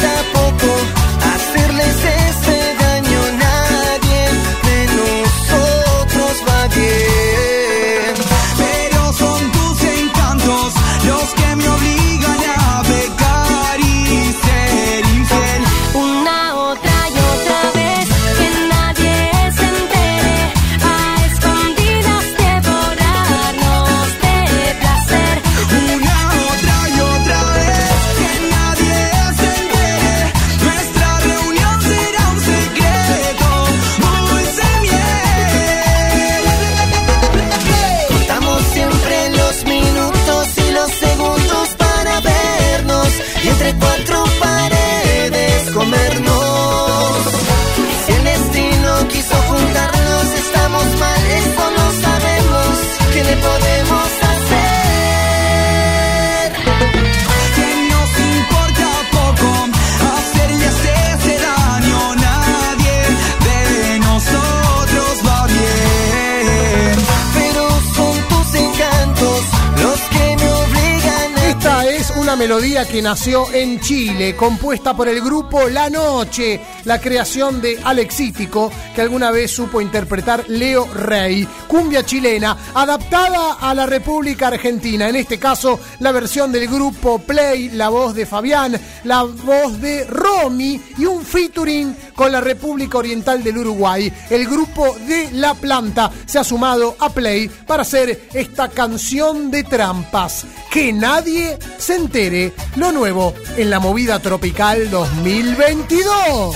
melodía que nació en Chile, compuesta por el grupo La Noche, la creación de Alexítico, que alguna vez supo interpretar Leo Rey, cumbia chilena, adaptada a la República Argentina, en este caso la versión del grupo Play, la voz de Fabián, la voz de Romy y un featuring con la República Oriental del Uruguay. El grupo de La Planta se ha sumado a Play para hacer esta canción de trampas. Que nadie se entere lo nuevo en la movida tropical 2022.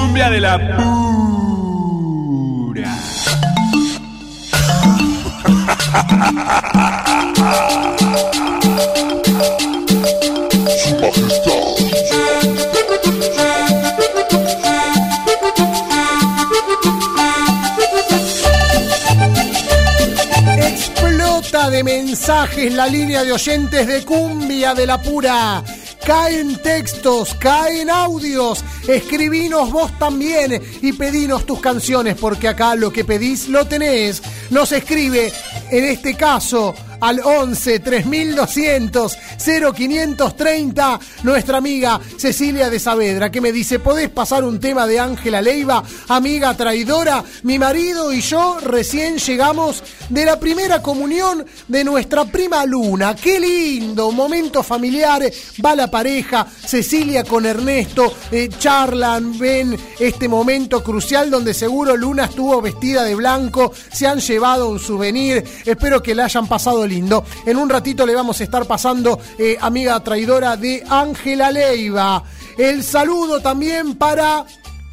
Cumbia de la Explota de mensajes la línea de oyentes de Cumbia de la Pura. Caen textos, caen audios. Escribinos vos también y pedinos tus canciones porque acá lo que pedís lo tenés. Nos escribe, en este caso, al 11 3200 0530 nuestra amiga Cecilia de Saavedra que me dice, ¿podés pasar un tema de Ángela Leiva, amiga traidora? Mi marido y yo recién llegamos de la primera comunión de nuestra prima Luna. Qué lindo, momento familiar, va la pareja, Cecilia con Ernesto, eh, charlan, ven este momento crucial donde seguro Luna estuvo vestida de blanco, se han llevado un souvenir, espero que la hayan pasado lindo. En un ratito le vamos a estar pasando, eh, amiga traidora de Ángela Leiva. El saludo también para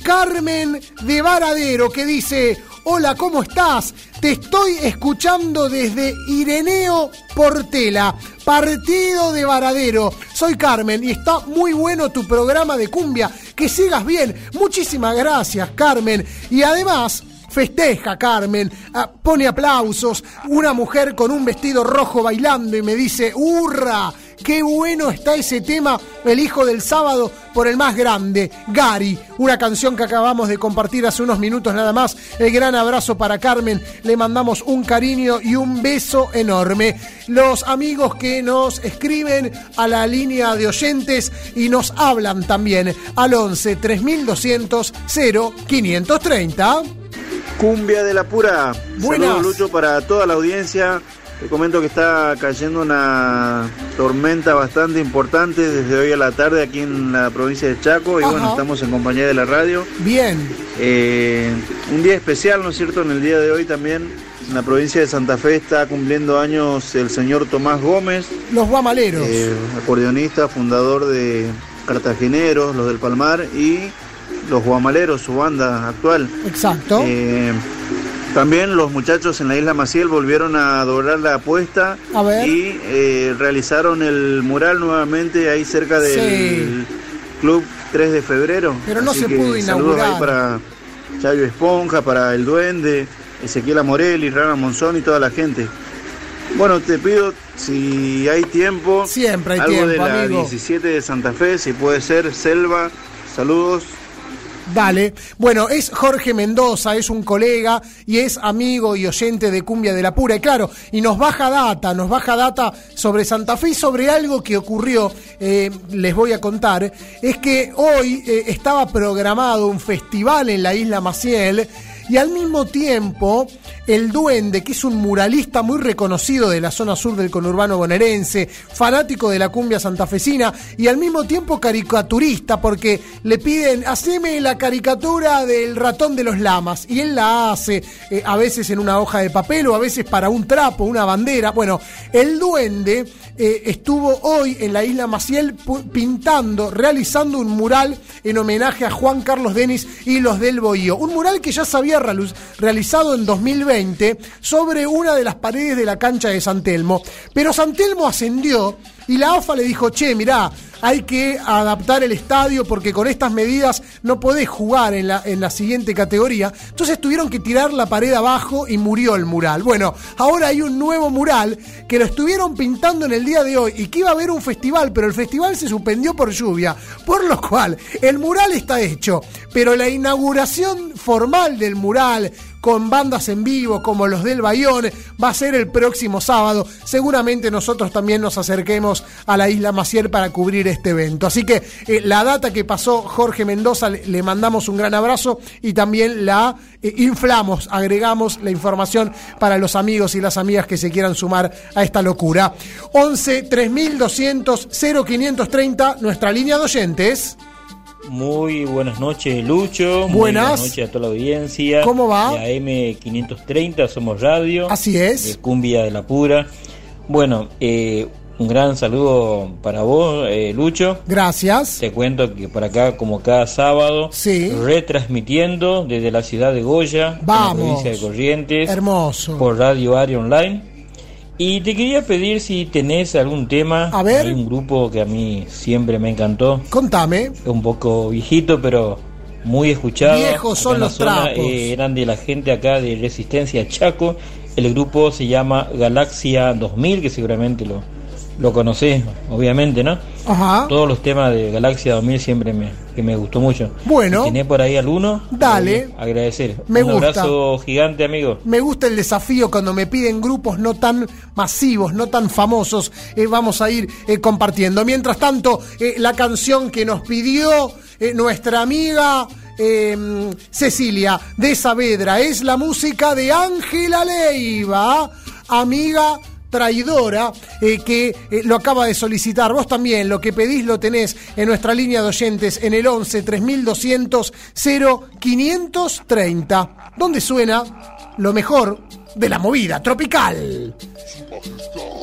Carmen de Varadero que dice, hola, ¿cómo estás? Te estoy escuchando desde Ireneo Portela, partido de Varadero. Soy Carmen y está muy bueno tu programa de cumbia. Que sigas bien. Muchísimas gracias, Carmen. Y además... Festeja Carmen, ah, pone aplausos, una mujer con un vestido rojo bailando y me dice, ¡hurra! ¡Qué bueno está ese tema, El Hijo del Sábado, por el más grande, Gary! Una canción que acabamos de compartir hace unos minutos nada más. El gran abrazo para Carmen, le mandamos un cariño y un beso enorme. Los amigos que nos escriben a la línea de oyentes y nos hablan también al 11 3200 0530. Cumbia de la pura. Buenas. Saludos Lucho para toda la audiencia. Te comento que está cayendo una tormenta bastante importante desde hoy a la tarde aquí en la provincia de Chaco y Ajá. bueno, estamos en compañía de la radio. Bien, Eh, un día especial, ¿no es cierto? En el día de hoy también en la provincia de Santa Fe está cumpliendo años el señor Tomás Gómez, los guamaleros. eh, acordeonista, fundador de Cartageneros, los del Palmar y los Guamaleros, su banda actual. Exacto. Eh, también los muchachos en la isla Maciel volvieron a doblar la apuesta y eh, realizaron el mural nuevamente ahí cerca del Club 3 de Febrero. Pero no Así se que pudo Saludos inaugurar. ahí para Chayo Esponja, para El Duende, Ezequiel Amorelli, Rana Monzón y toda la gente. Bueno, te pido si hay tiempo, Siempre hay algo de la amigo. 17 de Santa Fe, si puede ser, Selva, saludos. Dale. Bueno, es Jorge Mendoza, es un colega y es amigo y oyente de Cumbia de la Pura. Y claro, y nos baja data, nos baja data sobre Santa Fe y sobre algo que ocurrió, eh, les voy a contar, es que hoy eh, estaba programado un festival en la isla Maciel y al mismo tiempo el Duende, que es un muralista muy reconocido de la zona sur del conurbano bonaerense, fanático de la cumbia santafesina y al mismo tiempo caricaturista porque le piden, haceme la caricatura del ratón de los lamas y él la hace eh, a veces en una hoja de papel o a veces para un trapo, una bandera. Bueno, el Duende eh, estuvo hoy en la isla Maciel pintando, realizando un mural en homenaje a Juan Carlos Denis y los del Bohío. Un mural que ya se realizado en 2020 sobre una de las paredes de la cancha de San Telmo. Pero San Telmo ascendió y la AFA le dijo, che, mirá, hay que adaptar el estadio porque con estas medidas no podés jugar en la, en la siguiente categoría. Entonces tuvieron que tirar la pared abajo y murió el mural. Bueno, ahora hay un nuevo mural que lo estuvieron pintando en el día de hoy y que iba a haber un festival, pero el festival se suspendió por lluvia. Por lo cual, el mural está hecho, pero la inauguración formal del mural con bandas en vivo como los del Bayón va a ser el próximo sábado. Seguramente nosotros también nos acerquemos a la isla Maciel para cubrir este evento. Así que eh, la data que pasó Jorge Mendoza le, le mandamos un gran abrazo y también la eh, inflamos, agregamos la información para los amigos y las amigas que se quieran sumar a esta locura. 11 3200 0530 nuestra línea de oyentes. Muy buenas noches, Lucho. Muy Buenas. buenas noches a toda la audiencia. ¿Cómo va? De AM530, somos radio. Así es. De Cumbia de la Pura. Bueno, eh, un gran saludo para vos, eh, Lucho. Gracias. Te cuento que por acá, como cada sábado, retransmitiendo desde la ciudad de Goya, en la Vamos. provincia de Corrientes, Hermoso. por Radio Área Online. Y te quería pedir si tenés algún tema. A ver. Hay un grupo que a mí siempre me encantó. Contame. Es un poco viejito, pero muy escuchado. Viejos son los zona, trapos. eh, eran de la gente acá de Resistencia Chaco. El grupo se llama Galaxia 2000, que seguramente lo, lo conocés, obviamente, ¿no? Ajá. Todos los temas de Galaxia 2000 siempre me, que me gustó mucho. Bueno. Si tenés por ahí alguno, Dale. eh, agradecer. Me un gusta. abrazo gigante, amigo. Me gusta el desafío cuando me piden grupos no tan masivos, no tan famosos. eh, vamos a ir eh, compartiendo. Mientras tanto, eh, la canción que nos pidió nuestra amiga eh, Cecilia de Saavedra es la música de Ángela Leiva, amiga traidora eh, que eh, lo acaba de solicitar. Vos también lo que pedís lo tenés en nuestra línea de oyentes en el 11 3200 0530, donde suena lo mejor de la movida tropical.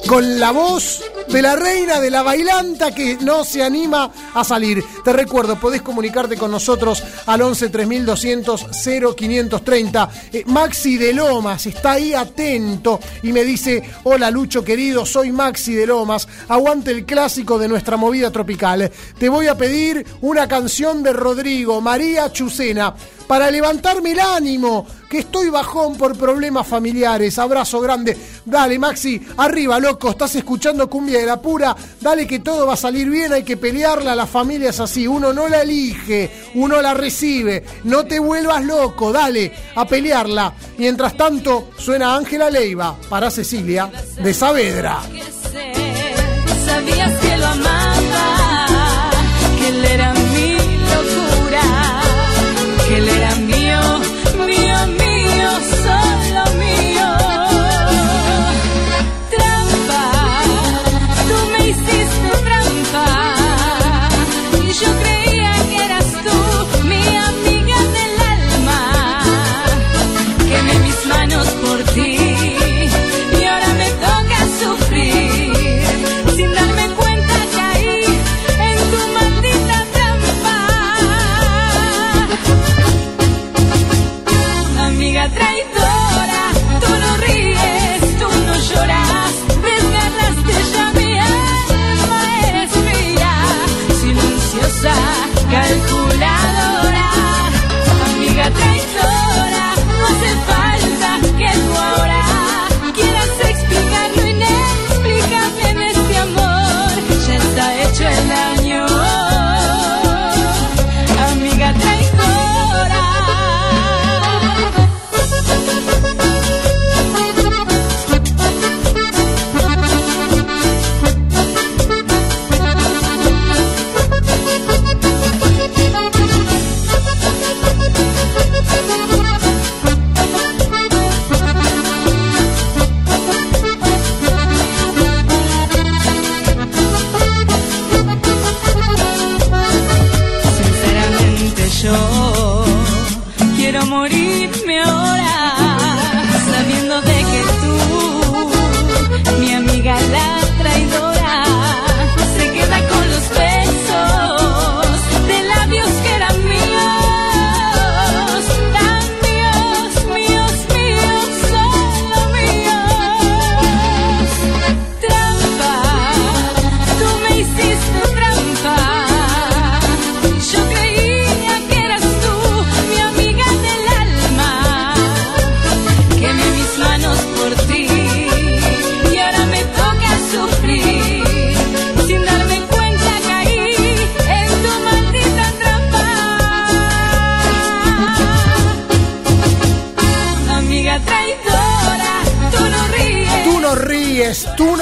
Con la voz de la reina de la bailanta que no se anima a salir. Te recuerdo, podés comunicarte con nosotros al 11 3200 0530. Eh, Maxi de Lomas está ahí atento y me dice, hola Lucho querido, soy Maxi de Lomas, aguante el clásico de nuestra movida tropical. Te voy a pedir una canción de Rodrigo, María Chucena, para levantarme el ánimo, que estoy bajón por problemas familiares. Abrazo grande. Dale, Maxi, arriba, loco, estás escuchando Cumbia de la Pura. Dale que todo va a salir bien, hay que pelearla, la familia es así. Uno no la elige, uno la recibe. No te vuelvas loco, dale, a pelearla. Mientras tanto, suena Ángela Leiva para Cecilia de Saavedra.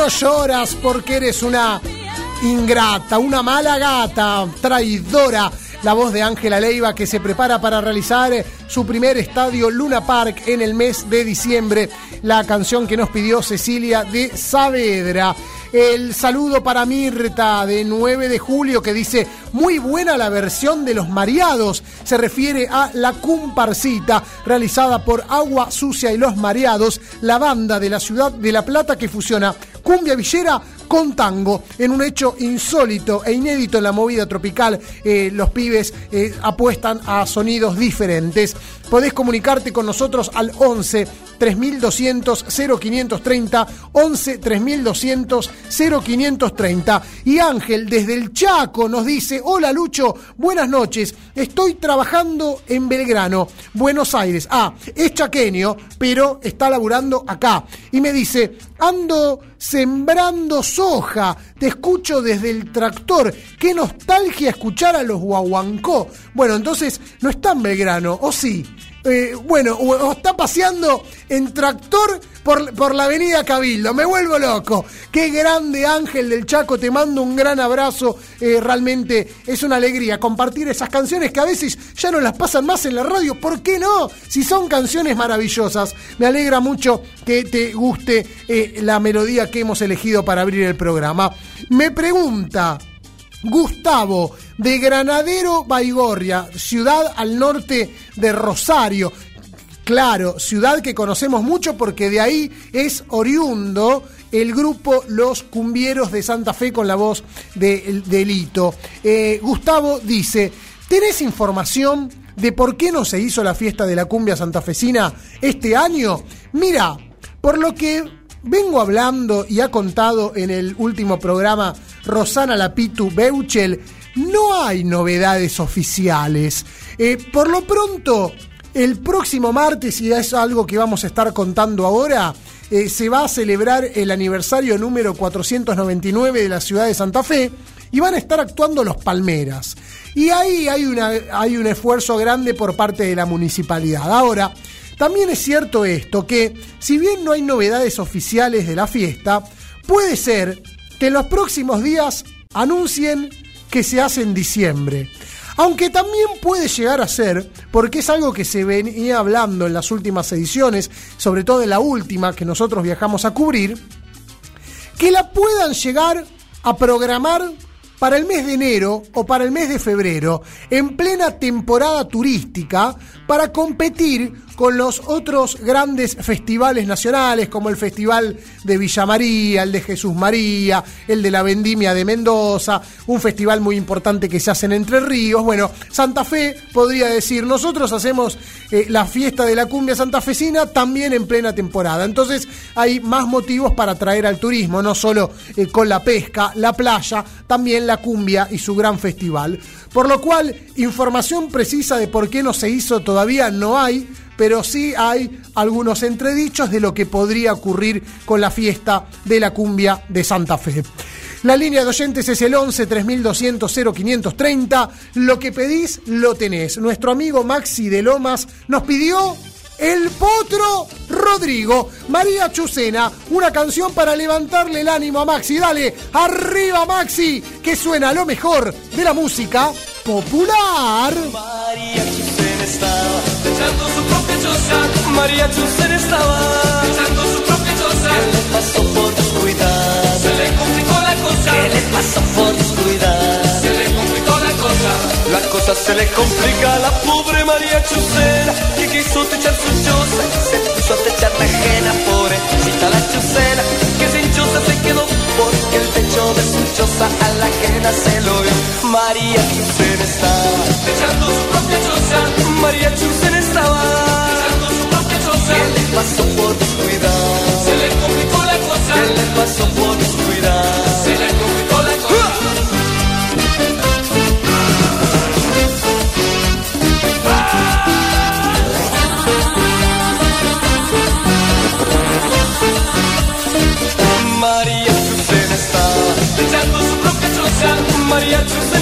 Lloras porque eres una ingrata, una mala gata, traidora. La voz de Ángela Leiva que se prepara para realizar su primer estadio Luna Park en el mes de diciembre. La canción que nos pidió Cecilia de Saavedra. El saludo para Mirta de 9 de julio que dice, muy buena la versión de los mareados. Se refiere a La Comparsita, realizada por Agua Sucia y los Mareados, la banda de la ciudad de La Plata que fusiona cumbia villera con tango, en un hecho insólito e inédito en la movida tropical. Eh, los pibes eh, apuestan a sonidos diferentes. Podés comunicarte con nosotros al 11 3200 0530, 11 3200 0530. Y Ángel desde el Chaco nos dice, hola Lucho, buenas noches, estoy trabajando en Belgrano, Buenos Aires. Ah, es chaqueño, pero está laburando acá. Y me dice, ando sembrando soja, te escucho desde el tractor, qué nostalgia escuchar a los guaguancó. Bueno, entonces no está en Belgrano, ¿o sí? Eh, bueno, o, o está paseando en tractor por, la avenida Cabildo. Me vuelvo loco. Qué grande Ángel del Chaco. Te mando un gran abrazo. Eh, realmente es una alegría compartir esas canciones que a veces ya no las pasan más en la radio. ¿Por qué no? Si son canciones maravillosas. Me alegra mucho que te guste eh, la melodía que hemos elegido para abrir el programa. Me pregunta. Gustavo, de Granadero Baigorria, ciudad al norte de Rosario. Claro, ciudad que conocemos mucho porque de ahí es oriundo el grupo Los Cumbieros de Santa Fe con la voz de, de Lito. Eh, Gustavo dice, ¿tenés información de por qué no se hizo la fiesta de la cumbia santafesina este año? Mira, por lo que vengo hablando y ha contado en el último programa Rosana Lapitu Beuchel, no hay novedades oficiales. Eh, por lo pronto, el próximo martes, y es algo que vamos a estar contando ahora, eh, se va a celebrar el aniversario número 499 de la ciudad de Santa Fe y van a estar actuando los Palmeras. Y ahí hay, hay un esfuerzo grande por parte de la municipalidad. Ahora, también es cierto esto, que si bien no hay novedades oficiales de la fiesta, puede ser que en los próximos días anuncien que se hace en diciembre. Aunque también puede llegar a ser, porque es algo que se venía hablando en las últimas ediciones, sobre todo en la última que nosotros viajamos a cubrir, que la puedan llegar a programar para el mes de enero o para el mes de febrero, en plena temporada turística, para competir con los otros grandes festivales nacionales, como el Festival de Villa María, el de Jesús María, el de la Vendimia de Mendoza, un festival muy importante que se hace en Entre Ríos. Bueno, Santa Fe podría decir, nosotros hacemos eh, la fiesta de la cumbia santafesina también en plena temporada. Entonces hay más motivos para atraer al turismo, no solo eh, con la pesca, la playa, también la cumbia y su gran festival. Por lo cual, información precisa de por qué no se hizo todavía no hay, pero sí hay algunos entredichos de lo que podría ocurrir con la fiesta de la cumbia de Santa Fe. La línea de oyentes es el 11 3200 0530. Lo que pedís, lo tenés. Nuestro amigo Maxi de Lomas nos pidió el Potro Rodrigo. María Chucena, una canción para levantarle el ánimo a Maxi. Dale, arriba Maxi, que suena lo mejor de la música popular. María Chucena estaba echando su propia choza. María Chucena estaba echando su propia choza. ¿Qué le pasó por descuidar? Se le complicó la cosa. ¿Qué le pasó por descuidar? La cosa se le complica a la pobre María Chucena que quiso techar su choza y se puso a techar la ajena. Pobrecita la Chucena que sin choza se quedó porque el techo de su choza a la ajena se lo dio. María Chucena estaba techando su propia choza. María Chucena estaba techando su propia choza. ¿Qué le pasó por descuidar? Se le complicó la cosa. ¿Qué le pasó por descuidar? Su propia choza.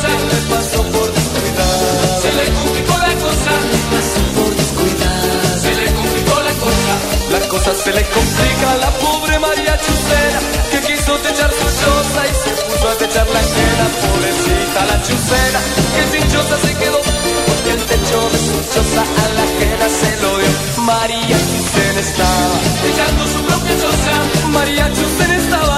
Se le pasó por descuidar. Se le complicó la cosa. Pasó por descuidar. Se le complicó la cosa. La cosa se le complica a la pobre María Chucena que quiso techar su choza y se puso a techar la ajena. Pobrecita la Chucena que sin choza se quedó porque el techo de su choza a la ajena se lo dio. María Chucena estaba echando su propia choza. María Chucena estaba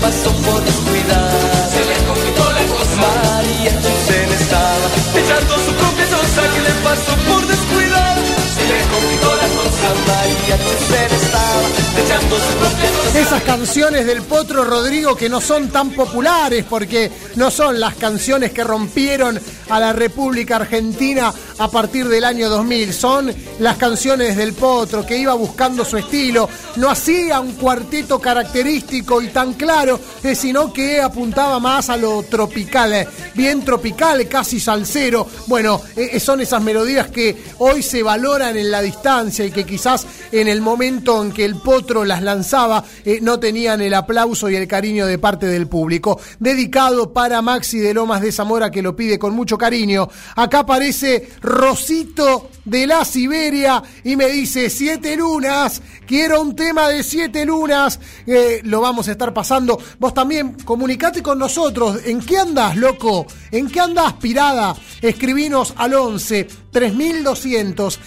pasó por descuidar? Se le complicó la cosa. María Chucena estaba echando su propia choza. ¿Qué le pasó por descuidar? Se le complicó la cosa. María Chucena estaba echando su propia choza. Esas canciones del Potro Rodrigo que no son tan populares porque no son las canciones que rompieron a la República Argentina a partir del año 2000. Son las canciones del Potro que iba buscando su estilo. No hacía un cuarteto característico y tan claro, eh, sino que apuntaba más a lo tropical, eh, bien tropical, casi salsero. Bueno, eh, son esas melodías que hoy se valoran en la distancia y que quizás en el momento en que el Potro las lanzaba no tenían el aplauso y el cariño de parte del público. Dedicado para Maxi de Lomas de Zamora que lo pide con mucho cariño. Acá aparece Rosito de la Siberia y me dice siete lunas, quiero un tema de siete lunas, Eh, lo vamos a estar pasando. Vos también comunicate con nosotros, ¿en qué andás, loco? ¿En qué andás, pirada? Escribinos al 11 3200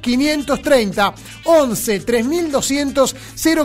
0530 11 3200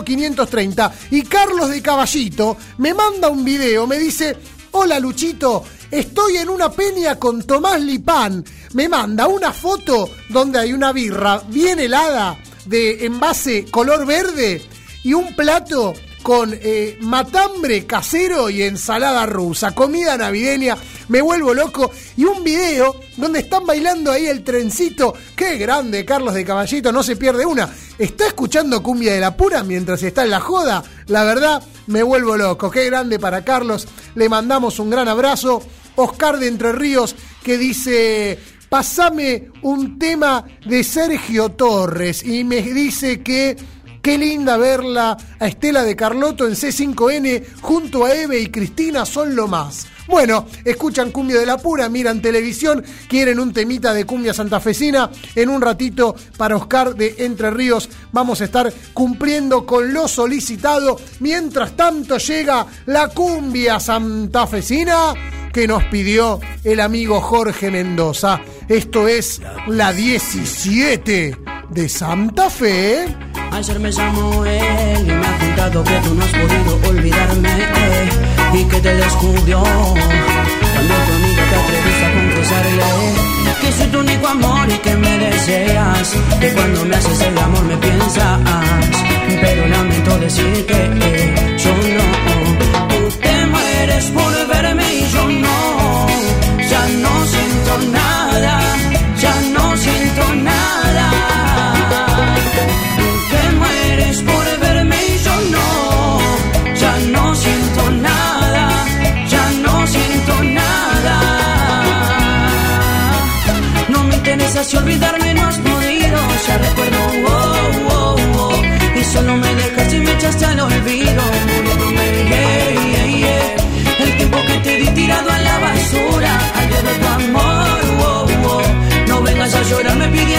0530 y Carlos de Caballito me manda un video, me dice Hola Luchito, estoy en una peña con Tomás Lipán. Me manda una foto donde hay una birra bien helada de envase color verde y un plato con eh, matambre casero y ensalada rusa, comida navideña, me vuelvo loco, y un video donde están bailando ahí el trencito, qué grande Carlos de Caballito, no se pierde una, está escuchando cumbia de la pura mientras está en la joda, la verdad me vuelvo loco, qué grande para Carlos, le mandamos un gran abrazo, Oscar de Entre Ríos que dice... Pasame un tema de Sergio Torres y me dice que Qué linda verla a Estela de Carlotto en C5N junto a Eve y Cristina son lo más. Bueno, escuchan cumbia de la pura, miran televisión, quieren un temita de cumbia santafesina. En un ratito para Oscar de Entre Ríos vamos a estar cumpliendo con lo solicitado. Mientras tanto llega la cumbia santafesina que nos pidió el amigo Jorge Mendoza. Esto es la 17 de Santa Fe. Ayer me llamó él y me ha contado que tú no has podido olvidarme eh, y que te descubrió cuando tu amiga te atreviste a confesarle que soy tu único amor y que me deseas, que cuando me haces el amor me piensas, pero lamento decir que eh, yo no, te mueres por verme y yo no, ya no siento nada, ya no siento nada. Te mueres por verme y yo no, ya no siento nada, ya no siento nada. No me interesa si olvidarme no has podido, ya recuerdo, oh, oh, oh, y solo me dejaste y me echaste al olvido,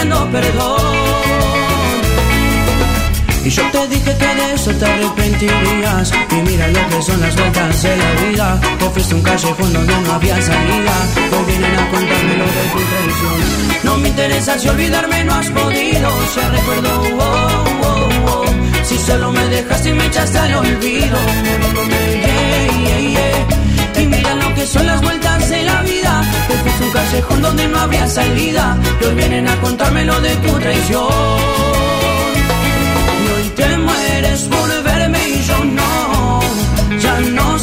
pidiendo perdón. Y yo te dije que de eso te arrepentirías. Y mira lo que son las vueltas de la vida. Te fuiste un callejón donde no había salida. Hoy vienen a contarme lo de tu traición. No me interesa si olvidarme no has podido. Ya recuerdo, oh, oh, oh Si solo me dejaste y me echaste al olvido. Yeah, yeah, yeah. Y mira lo que son las vueltas de la vida Te fuiste un callejón donde no habría salida. Y hoy vienen a contarme lo de tu traición. Y hoy te mueres por verme y yo no, ya no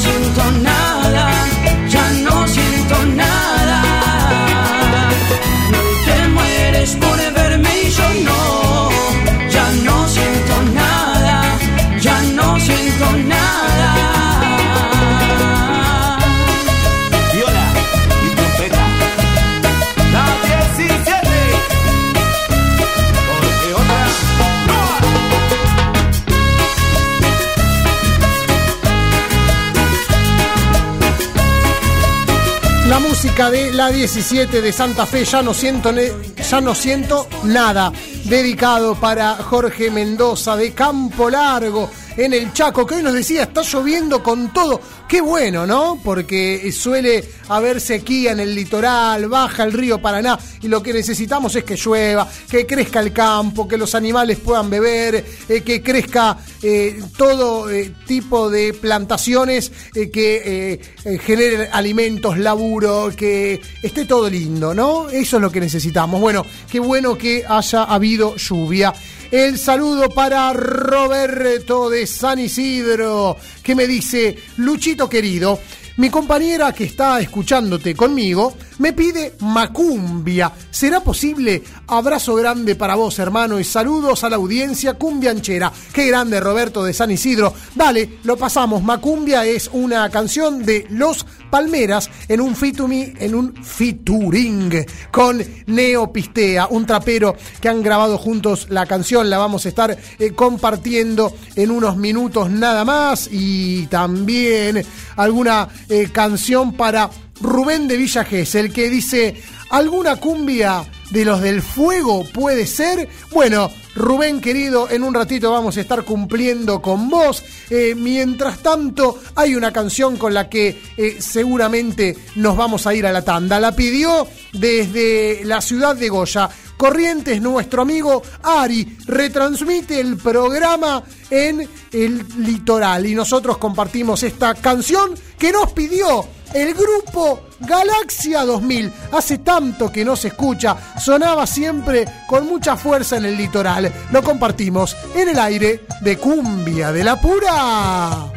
De la 17 de Santa Fe, ya no siento, ya no siento nada. Dedicado para Jorge Mendoza de Campo Largo en el Chaco, que hoy nos decía está lloviendo con todo. Qué bueno, ¿no? Porque suele haber sequía en el litoral, baja el río Paraná y lo que necesitamos es que llueva, que crezca el campo, que los animales puedan beber, eh, que crezca eh, todo eh, tipo de plantaciones que generen alimentos, laburo, que esté todo lindo, ¿no? Eso es lo que necesitamos. Bueno, qué bueno que haya habido lluvia. El saludo para Roberto de San Isidro, que me dice, Luchito querido, mi compañera que está escuchándote conmigo me pide macumbia. ¿Será posible? Abrazo grande para vos, hermano, y saludos a la audiencia cumbianchera. Qué grande, Roberto de San Isidro. Dale, lo pasamos. Macumbia es una canción de Los Palmeras en un fitumi, en un featuring con Neo Pistea, un trapero que han grabado juntos la canción. La vamos a estar eh, compartiendo en unos minutos nada más. Y también alguna eh, canción para Rubén de Villa Gesell que dice, ¿alguna cumbia de los del fuego puede ser? Bueno, Rubén querido, en un ratito vamos a estar cumpliendo con vos. Eh, mientras tanto, hay una canción con la que eh, seguramente nos vamos a ir a la tanda. La pidió desde la ciudad de Goya. Corrientes, nuestro amigo Ari, retransmite el programa en el litoral y nosotros compartimos esta canción que nos pidió el grupo Galaxia 2000. Hace tanto que no se escucha, sonaba siempre con mucha fuerza en el litoral. Lo compartimos en el aire de Cumbia de la Pura.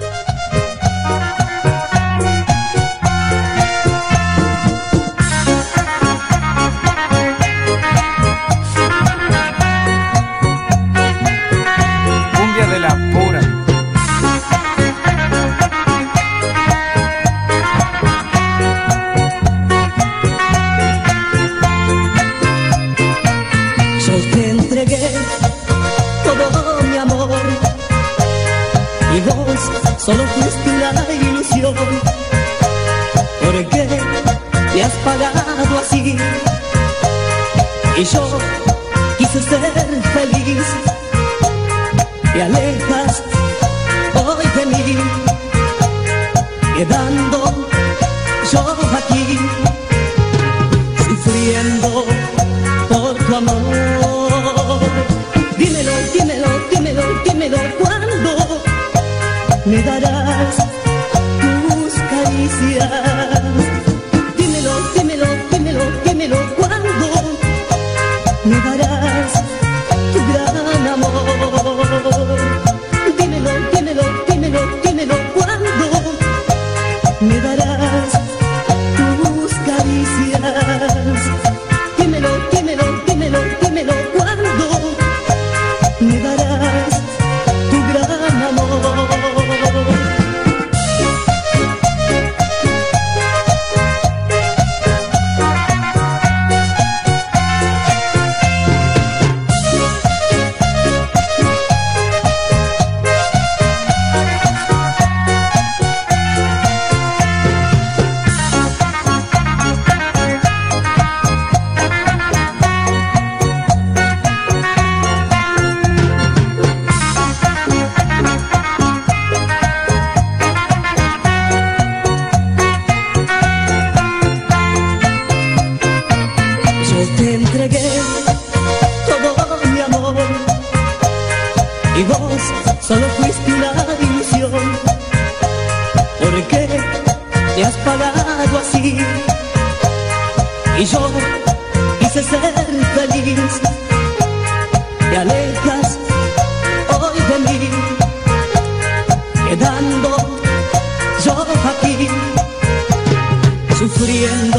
Solo fuiste una ilusión. ¿Por qué me has pagado así? Y yo quise ser feliz. Te alejas hoy de mí, quedando me darás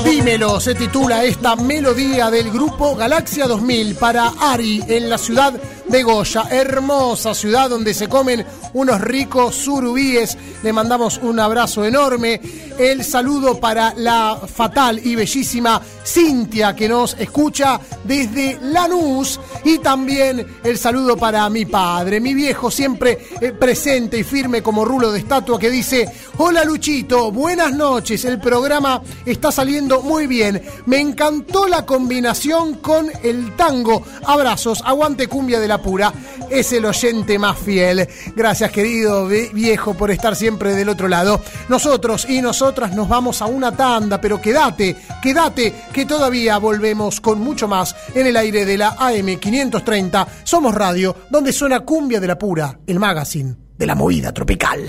Dímelo, se titula esta melodía del grupo Galaxia 2000 para Ari en la ciudad Goya. Hermosa ciudad donde se comen unos ricos surubíes. Le mandamos un abrazo enorme. El saludo para la fatal y bellísima Cintia que nos escucha desde Lanús. Y también el saludo para mi padre, mi viejo, siempre eh, presente y firme como rulo de estatua que dice, hola Luchito, buenas noches, el programa está saliendo muy bien, me encantó la combinación con el tango, abrazos, aguante cumbia de la pura, es el oyente más fiel, gracias querido viejo por estar siempre del otro lado, nosotros y nosotras nos vamos a una tanda, pero quédate, quédate, que todavía volvemos con mucho más en el aire de la AM530, somos radio, donde suena cumbia de la pura, el magazine de la movida tropical.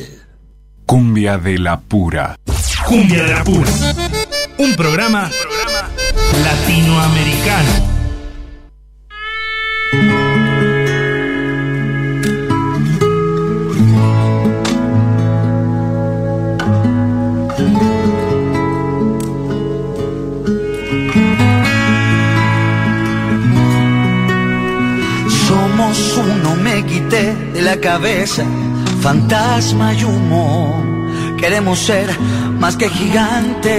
Cumbia de la pura. Cumbia de la Pura. Un programa latinoamericano. De la cabeza fantasma y humo. Queremos ser más que gigantes.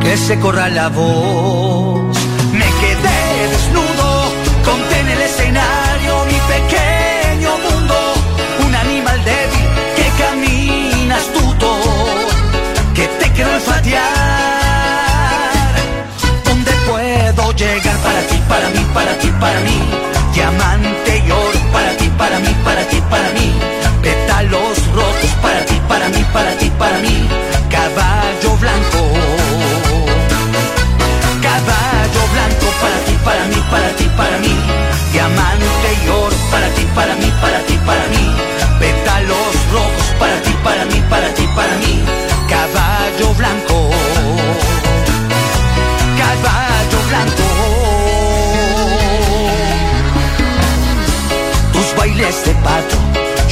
Que se corra la voz. Me quedé desnudo, conté en el escenario mi pequeño mundo. Un animal débil que camina astuto, que te quiero olfatear. Para mí? Diamante y oro para ti, para mí, para ti, para mí. Pétalos rojos para ti, para mí, para ti, para mí. Caballo blanco. Caballo blanco para ti, para mí, para ti, para mí. Diamante y oro para ti, para mí, para ti, para mí. Pétalos rojos para ti, para mí, para ti, para mí. Caballo blanco, caballo blanco. Bailes de pato,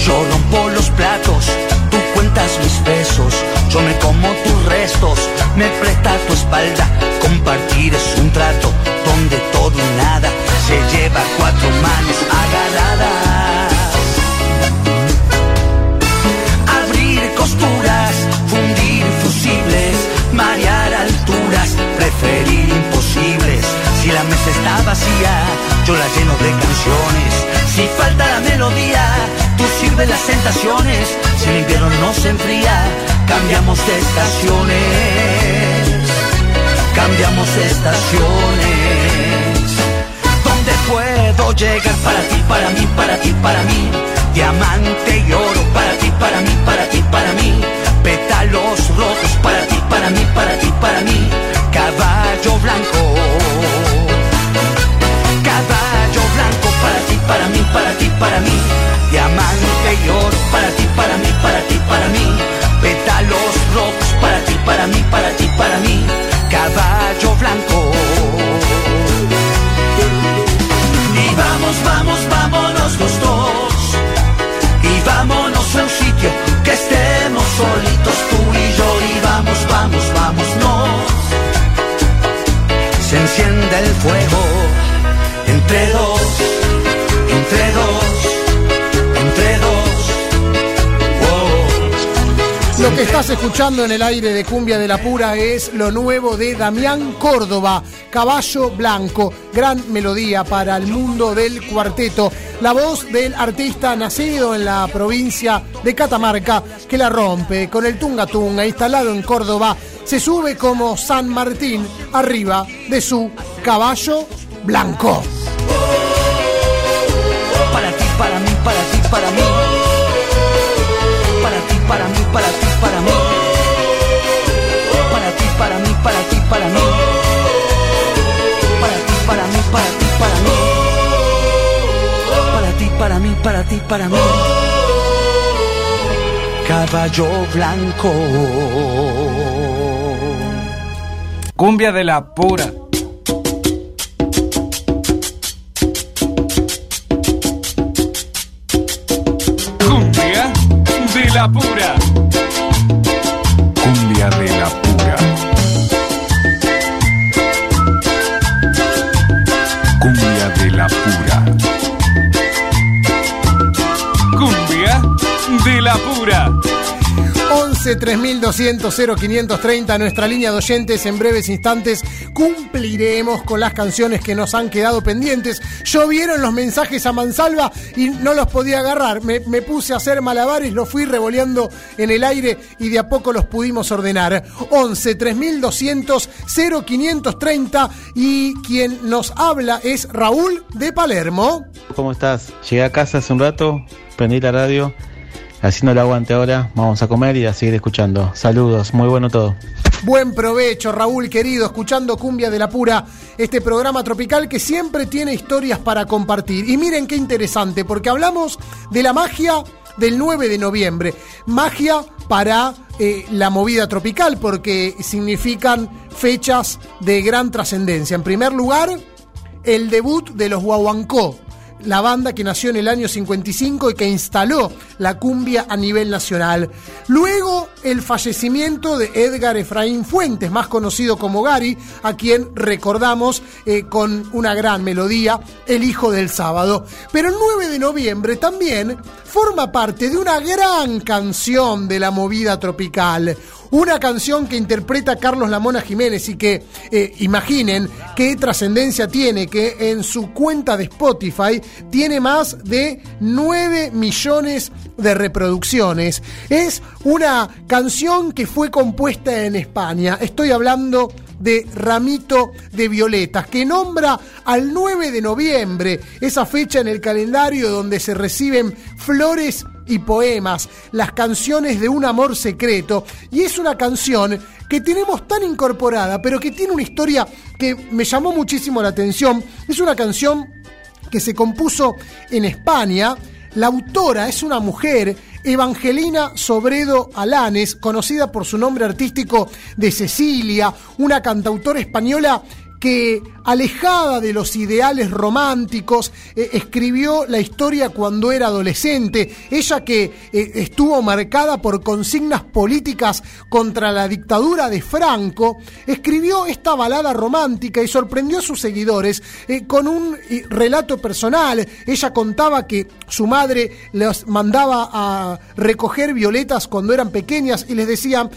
yo rompo los platos. Tú cuentas mis besos, yo me como tus restos. Me presta tu espalda, compartir es un trato donde todo y nada se lleva cuatro manos agarradas. Abrir costuras, fundir fusibles, marear alturas, preferir imposibles. Si la mesa está vacía, yo la lleno de canciones. Si falta la melodía, tú sirves las tentaciones. Si el invierno no se enfría, cambiamos de estaciones. Cambiamos de estaciones. ¿Dónde puedo llegar para ti, para mí, para ti, para mí? Diamante y oro para ti, para mí, para ti, para mí. Pétalos rojos para ti, para mí, para ti, para mí. Caballo blanco. Para ti, para mí. Diamante Estás escuchando en el aire de Cumbia de la Pura es lo nuevo de Damián Córdoba, Caballo Blanco, gran melodía para el mundo del cuarteto. La voz del artista nacido en la provincia de Catamarca que la rompe con el tunga tunga instalado en Córdoba. Se sube como San Martín arriba de su caballo blanco. Para ti, para mí, para ti, para mí. Para ti, para mí, para ti, para ti, para mí. Caballo blanco. Cumbia de la pura. 11 3200 0530 nuestra línea de oyentes en breves instantes cumpliremos con las canciones que nos han quedado pendientes. Llovieron los mensajes a mansalva y no los podía agarrar. Me, puse a hacer malabares los fui revoleando en el aire y de a poco los pudimos ordenar. 11 3200 0530 y quien nos habla es Raúl de Palermo. ¿Cómo estás? Llegué a casa hace un rato, prendí la radio, haciendo el aguante ahora, vamos a comer y a seguir escuchando. Saludos, muy bueno todo. Buen provecho, Raúl querido, escuchando Cumbia de la Pura, este programa tropical que siempre tiene historias para compartir. Y miren qué interesante, porque hablamos de la magia del 9 de noviembre. Magia para eh, la movida tropical, porque significan fechas de gran trascendencia. En primer lugar, el debut de los Guaguancó, la banda que nació en el año 55 y que instaló la cumbia a nivel nacional. Luego, el fallecimiento de Edgar Efraín Fuentes, más conocido como Gary, a quien recordamos eh, con una gran melodía, El Hijo del Sábado. Pero el 9 de noviembre también forma parte de una gran canción de la movida tropical. Una canción que interpreta Carlos Lamona Jiménez y que eh, imaginen qué trascendencia tiene que en su cuenta de Spotify tiene más de 9 millones de reproducciones. Es una canción que fue compuesta en España. Estoy hablando de Ramito de Violetas, que nombra al 9 de noviembre, esa fecha en el calendario donde se reciben flores y poemas, las canciones de un amor secreto, y es una canción que tenemos tan incorporada, pero que tiene una historia que me llamó muchísimo la atención. Es una canción que se compuso en España, La autora es una mujer, Evangelina Sobredo Alanes, conocida por su nombre artístico de Cecilia, una cantautora española que, alejada de los ideales románticos, eh, escribió la historia cuando era adolescente. Ella que eh, estuvo marcada por consignas políticas contra la dictadura de Franco, escribió esta balada romántica y sorprendió a sus seguidores eh, con un relato personal. Ella contaba que su madre les mandaba a recoger violetas cuando eran pequeñas y les decía,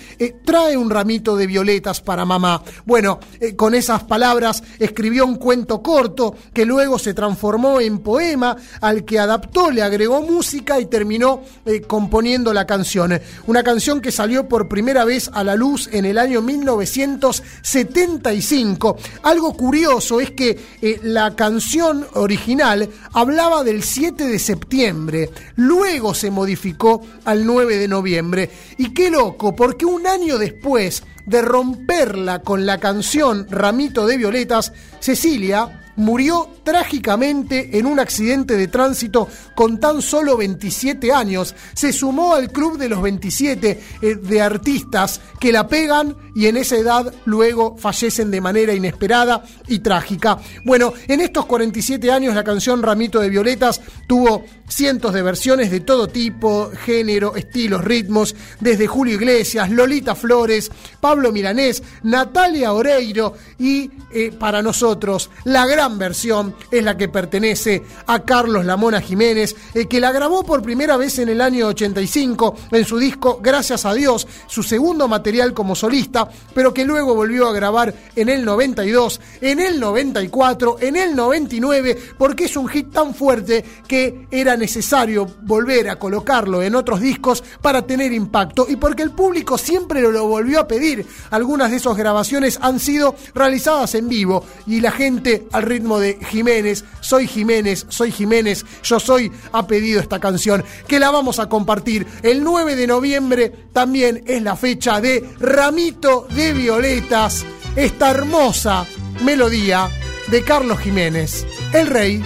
trae un ramito de violetas para mamá. Bueno, con esas palabras escribió un cuento corto que luego se transformó en poema al que adaptó, le agregó música y terminó eh, componiendo la canción. Una canción que salió por primera vez a la luz en el año 1975. Algo curioso es que eh, la canción original hablaba del 7 de septiembre, luego se modificó al 9 de noviembre. Y qué loco, porque un año después de romperla con la canción Ramito de Violetas, Cecilia murió trágicamente en un accidente de tránsito con tan solo 27 años. Se sumó al club de los 27 eh, de artistas que la pegan y en esa edad luego fallecen de manera inesperada y trágica. Bueno, en estos 47 años la canción Ramito de Violetas tuvo cientos de versiones de todo tipo, género, estilos, ritmos, desde Julio Iglesias, Lolita Flores, Pablo Milanés, Natalia Oreiro y eh, para nosotros la gran versión es la que pertenece a Carlos Lamona Jiménez, eh, que la grabó por primera vez en el año 85 en su disco Gracias a Dios, su segundo material como solista, pero que luego volvió a grabar en el 92, en el 94, en el 99, porque es un hit tan fuerte que era necesario volver a colocarlo en otros discos para tener impacto y porque el público siempre lo volvió a pedir. Algunas de esas grabaciones han sido realizadas en vivo y la gente al ritmo de Jiménez, soy Jiménez, soy Jiménez, yo soy, ha pedido esta canción, que la vamos a compartir. El 9 de noviembre también es la fecha de Ramito de Violetas, esta hermosa melodía de Carlos Jiménez, el rey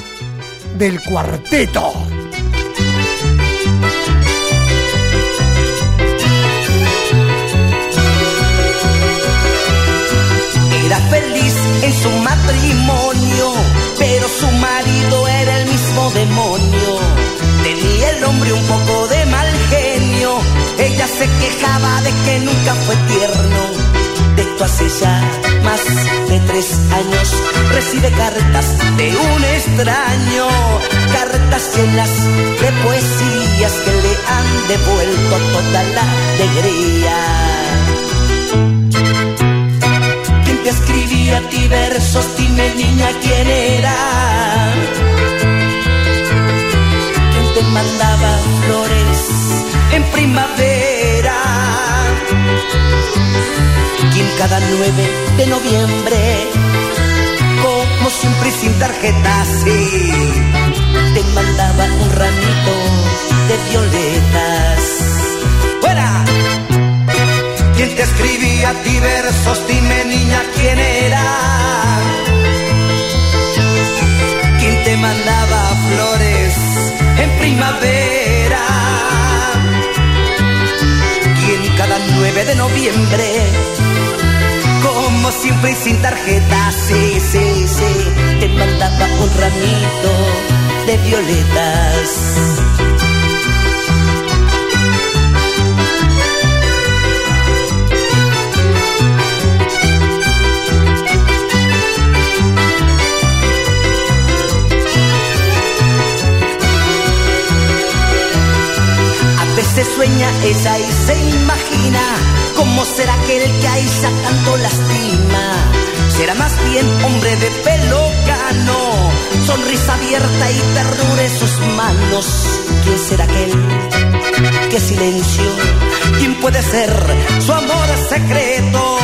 del cuarteto. Era feliz en su matrimonio, pero su marido era el mismo demonio. Tenía el hombre un poco de mal genio, ella se quejaba de que nunca fue tierno. De esto hace ya más de tres años, recibe cartas de un extraño, cartas llenas de poesías que le han devuelto toda la alegría. Te escribía a ti versos? Dime niña quién era. ¿Quién te mandaba flores en primavera? ¿Quién cada 9 de noviembre, como siempre y sin tarjeta, sí, te mandaba un ramito de violetas? ¡Fuera! ¿Quién te escribía a ti versos? Dime niña quién era. ¿Quién te mandaba flores en primavera? ¿Quién cada 9 de noviembre, como siempre y sin tarjeta, sí, sí, sí, te mandaba un ramito de violetas? Veces sueña ella y se imagina cómo será aquel que a ella tanto lastima. Será más bien hombre de pelo cano, sonrisa abierta y ternura en sus manos. ¿Quién será aquel que silencio? ¿Quién puede ser su amor secreto?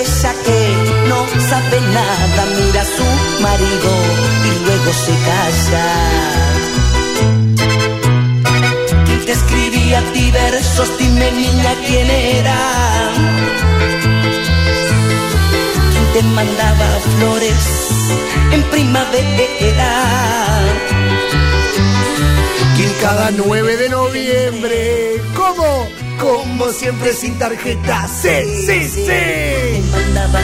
Ella que no sabe nada, mira a su marido y luego se calla. ¿Quién te escribía a ti versos? Dime niña quién era. ¿Quién te mandaba flores en primavera? Cada 9 de noviembre. ¿Cómo? Como siempre sin tarjeta. Sí, sí, sí.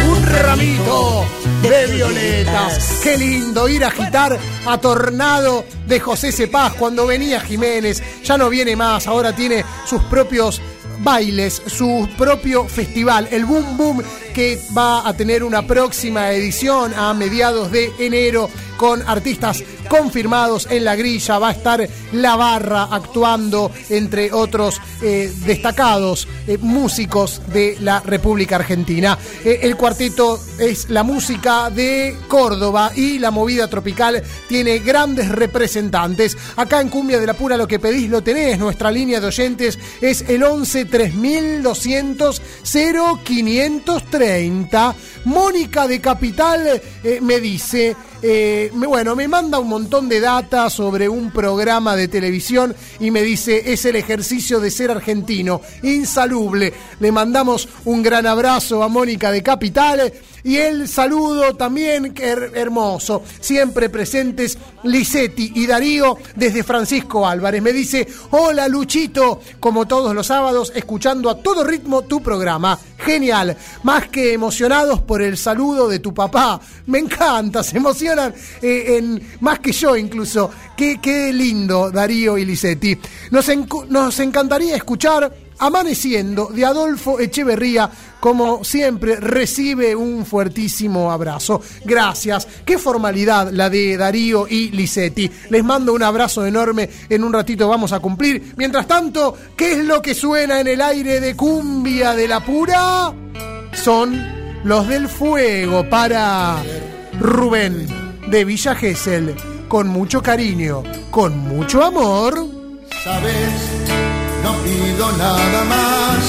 Un ramito de violetas. Qué lindo ir a agitar a Tornado de José Cepaz cuando venía Jiménez. Ya no viene más, ahora tiene sus propios bailes, su propio festival, el Boom Boom, que va a tener una próxima edición a mediados de enero con artistas confirmados en la grilla. Va a estar La Barra actuando, entre otros eh, destacados eh, músicos de la República Argentina. Eh, el cuarteto es la música de Córdoba y la movida tropical tiene grandes representantes. Acá en Cumbia de la Pura lo que pedís lo tenés. Nuestra línea de oyentes es el 11 3200 0530. Mónica de Capital me dice, bueno, me manda un montón de data sobre un programa de televisión y me dice, es el ejercicio de ser argentino, insalubre. Le mandamos un gran abrazo a Mónica de Capital y el saludo también, hermoso, siempre presentes Lisetti y Darío desde Francisco Álvarez. Me dice, hola Luchito, como todos los sábados, escuchando a todo ritmo tu programa. Genial, más que emocionados por el saludo de tu papá. Me encanta, se emocionan eh, más que yo incluso. Qué, lindo, Darío y Lisetti. Nos encantaría escuchar Amaneciendo de Adolfo Echeverría, como siempre, recibe un fuertísimo abrazo. Gracias. Qué formalidad la de Darío y Lisetti. Les mando un abrazo enorme. En un ratito vamos a cumplir. Mientras tanto, ¿qué es lo que suena en el aire de cumbia de la pura? Son los del fuego para Rubén de Villa Gesell. Con mucho cariño, con mucho amor. Sabes, no pido nada más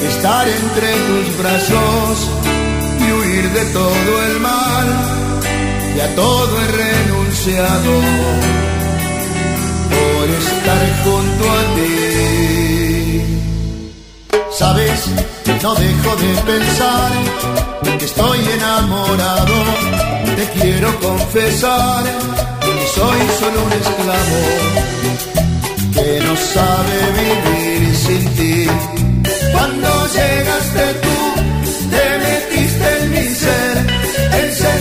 que estar entre tus brazos y huir de todo el mal. Y a todo he renunciado por estar junto a ti. Sabes, no dejo de pensar que estoy enamorado. Te quiero confesar que soy solo un esclavo que no sabe vivir sin ti. Cuando llegaste tú, te metiste en mi ser, encendiste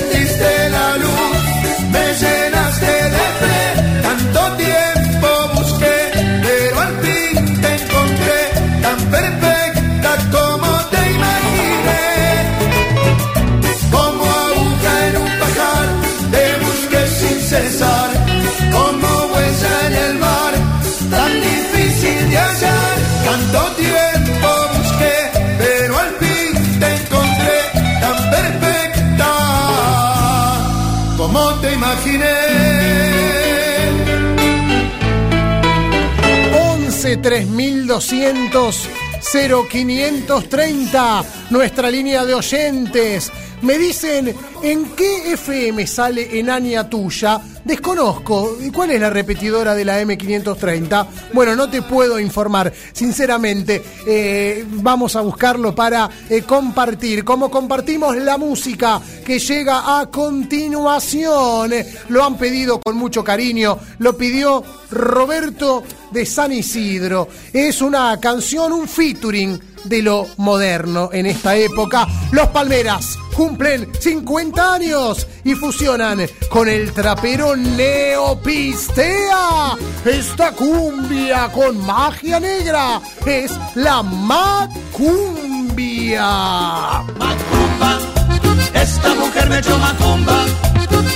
11 3200 0530, nuestra línea de oyentes. Me dicen, ¿en qué FM sale Enania Tuya? Desconozco. ¿Y cuál es la repetidora de la M530? Bueno, no te puedo informar. Sinceramente, eh, vamos a buscarlo para eh, compartir. Como compartimos la música que llega a continuación. Lo han pedido con mucho cariño. Lo pidió Roberto de San Isidro. Es una canción, un featuring de lo moderno en esta época. Los Palmeras cumplen 50 años y fusionan con el trapero Neopistea. Esta cumbia con magia negra es la Macumbia. Macumba, esta mujer me echó macumba.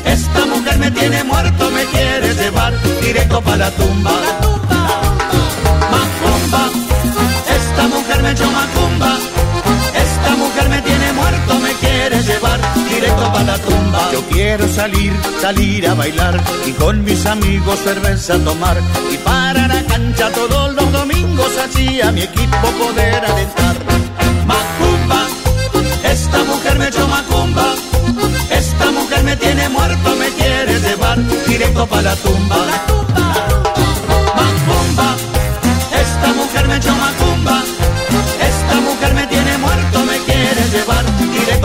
Esta mujer me tiene muerto, me quiere llevar directo para la tumba. Macumba, me echó macumba. Esta mujer me tiene muerto, me quiere llevar directo para la tumba. Yo quiero salir, salir a bailar y con mis amigos cerveza tomar. Y para la cancha todos los domingos así a mi equipo poder alentar. Macumba, esta mujer me echó macumba. Esta mujer me tiene muerto, me quiere llevar directo para la tumba.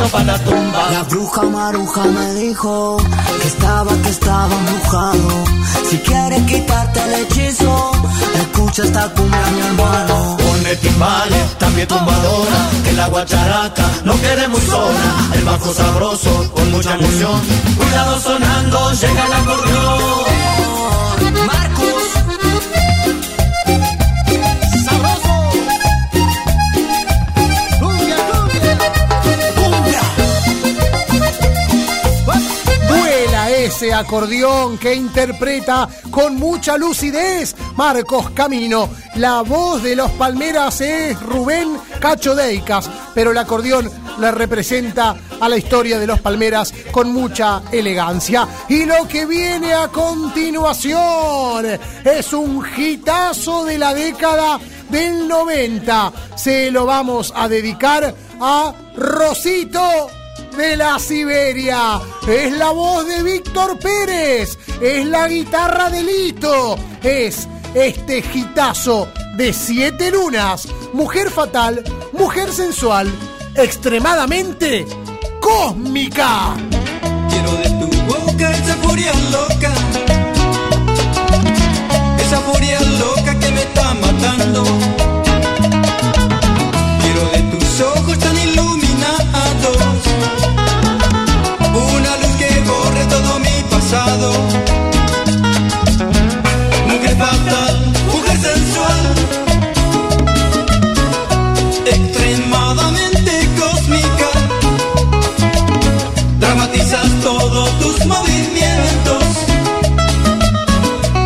Muerto, para la tumba. La bruja maruja me dijo que estaba, que estaba embrujado. Si quieres quitarte el hechizo, escucha esta cumbia, mi hermano. Pone timbales, también tumbadora, que la guacharaca no quede muy sola. El bajo sabroso, con mucha emoción. Cuidado sonando, llega el acordeón. Ese acordeón que interpreta con mucha lucidez Marcos Camino. La voz de los Palmeras es Rubén Cacho Deicas, pero el acordeón le representa a la historia de los Palmeras con mucha elegancia. Y lo que viene a continuación es un hitazo de la década del 90. Se lo vamos a dedicar a Rosito de la Siberia. Es la voz de Víctor Pérez. Es la guitarra de Lito. Es este gitazo de siete lunas. Mujer fatal, mujer sensual, extremadamente cósmica. Quiero de tu boca esa furia loca. Esa furia loca que me está matando. Quiero de tus ojos tan pasado. Mujer fatal, mujer sensual. Extremadamente cósmica. Dramatizas todos tus movimientos,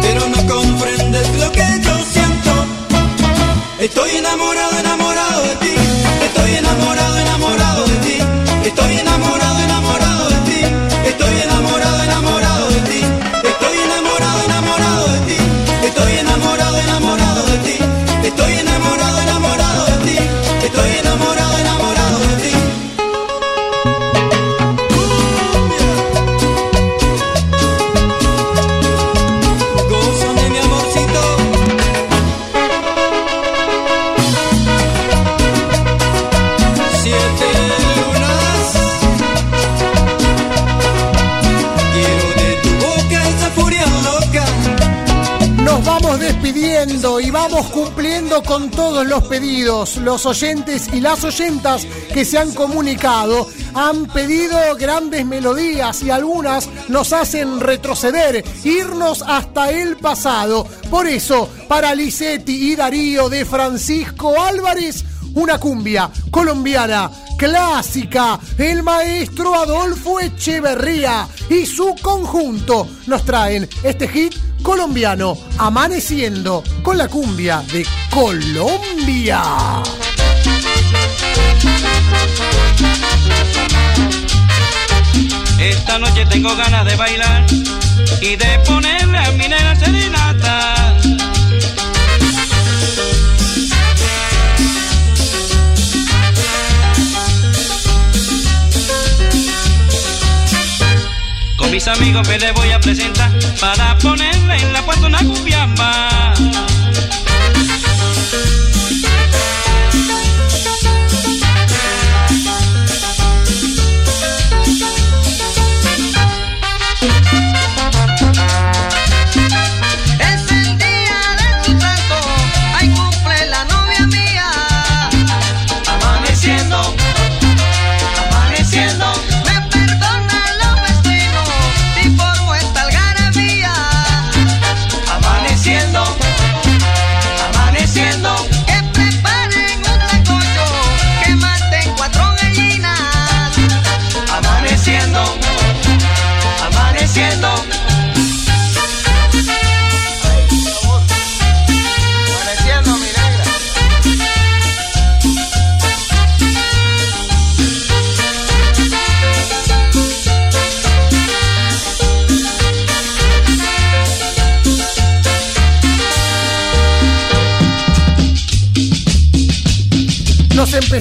pero no comprendes lo que yo siento. Estoy enamorado, cumpliendo con todos los pedidos. Los oyentes y las oyentas que se han comunicado han pedido grandes melodías y algunas nos hacen retroceder, irnos hasta el pasado. Por eso, para Lisetti y Darío de Francisco Álvarez, una cumbia colombiana clásica. El maestro Adolfo Echeverría y su conjunto nos traen este hit colombiano, Amaneciendo con la cumbia de Colombia. Esta noche tengo ganas de bailar y de ponerle a mi nena serenata. Mis amigos me le voy a presentar para ponerle en la puerta una cumbiamba.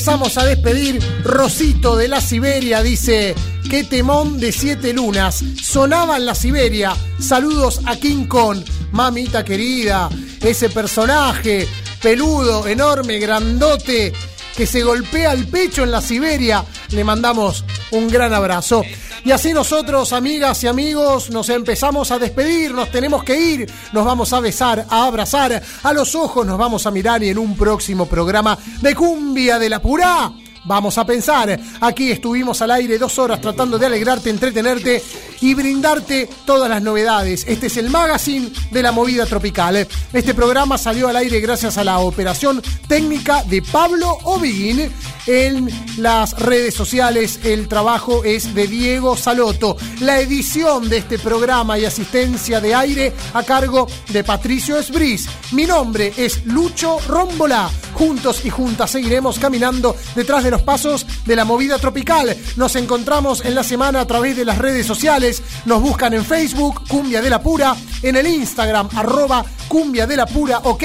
Empezamos a despedir. Rosito de la Siberia dice: Qué temón de siete lunas. Sonaba en la Siberia. Saludos a King Kong, mamita querida. Ese personaje peludo, enorme, grandote, que se golpea el pecho en la Siberia. Le mandamos un gran abrazo. Y así nosotros, amigas y amigos, nos empezamos a despedir, nos tenemos que ir, nos vamos a besar, a abrazar, a los ojos nos vamos a mirar y en un próximo programa de Cumbia de la Purá. Vamos a pensar, aquí estuvimos al aire dos horas tratando de alegrarte, entretenerte y brindarte todas las novedades. Este es el magazine de la movida tropical. Este programa salió al aire gracias a la operación técnica de Pablo Oviguín. En las redes sociales el trabajo es de Diego Saloto. La edición de este programa y asistencia de aire a cargo de Patricio Esbris. Mi nombre es Lucho Rombolá. Juntos y juntas seguiremos caminando detrás de los pasos de la movida tropical. Nos encontramos en la semana a través de las redes sociales. Nos buscan en Facebook, Cumbia de la Pura, en el Instagram, arroba Cumbia de la Pura, ok,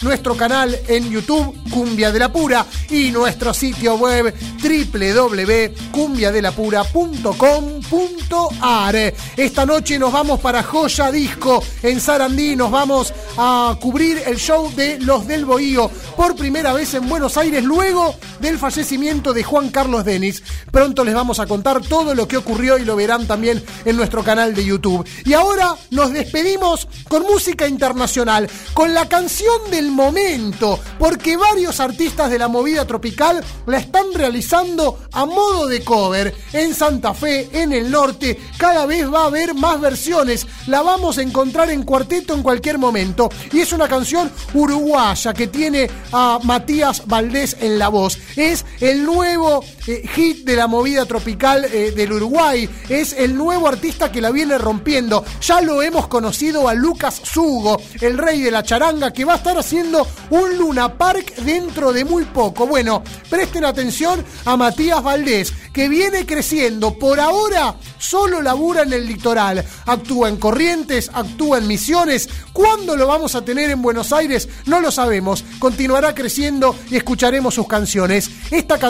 nuestro canal en YouTube, Cumbia de la Pura, y nuestro sitio web www.cumbiadelapura.com.ar. Esta noche nos vamos para Joya Disco en Sarandí, nos vamos a cubrir el show de Los del Bohío por primera vez en Buenos Aires luego del fallecimiento de Juan Carlos Denis. Pronto les vamos a contar todo lo que ocurrió y lo verán también en nuestro canal de YouTube. Y ahora nos despedimos con música internacional, con la canción del momento, porque varios artistas de la movida tropical la están realizando a modo de cover. En Santa Fe, en el norte, cada vez va a haber más versiones. La vamos a encontrar en cuarteto en cualquier momento. Y es una canción uruguaya que tiene a Matías Valdés en la voz. Es el nuevo eh, hit de la movida tropical eh, del Uruguay. Es el nuevo artista que la viene rompiendo. Ya lo hemos conocido a Lucas Sugo, el rey de la charanga, que va a estar haciendo un Luna Park dentro de muy poco. Bueno, presten atención a Matías Valdés, que viene creciendo. Por ahora solo labura en el litoral. Actúa en Corrientes, actúa en Misiones. ¿Cuándo lo vamos a tener en Buenos Aires? No lo sabemos. Continuará creciendo y escucharemos sus canciones. Esta canción,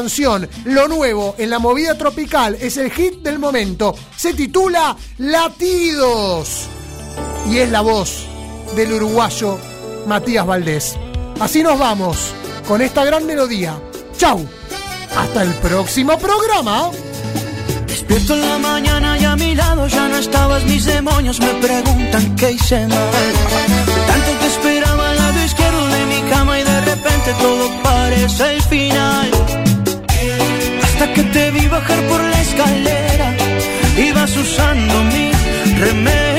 Lo Nuevo en la movida tropical, es el hit del momento. Se titula Latidos. Y es la voz del uruguayo Matías Valdés. Así nos vamos con esta gran melodía. Chau. Hasta el próximo programa. Despierto en la mañana y a mi lado ya no estabas. Mis demonios me preguntan qué hice mal. Tanto te esperaba al lado izquierdo de mi cama y de repente todo parece el final. Hasta que te vi bajar por la escalera, ibas usando mi remera.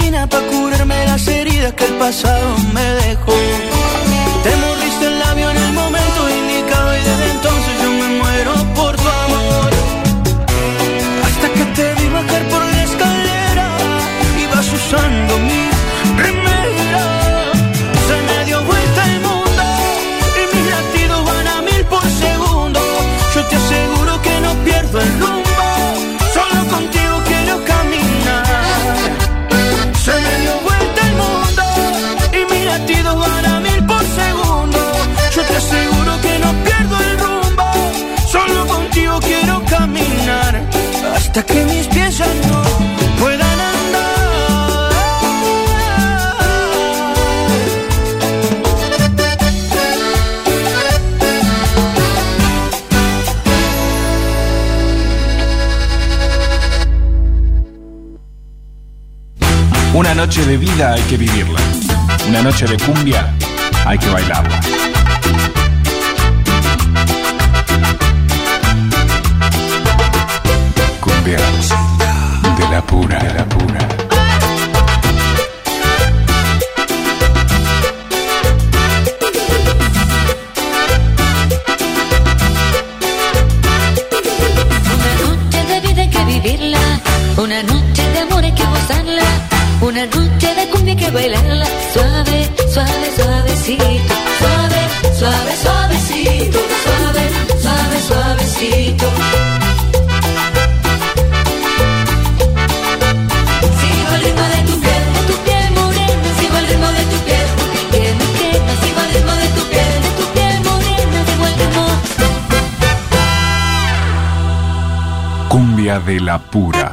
Medicina para curarme las heridas que el pasado me dejó. Que mis pies no puedan andar. Una noche de vida hay que vivirla. Una noche de cumbia hay que bailarla. Pura, de la pura. De la pura.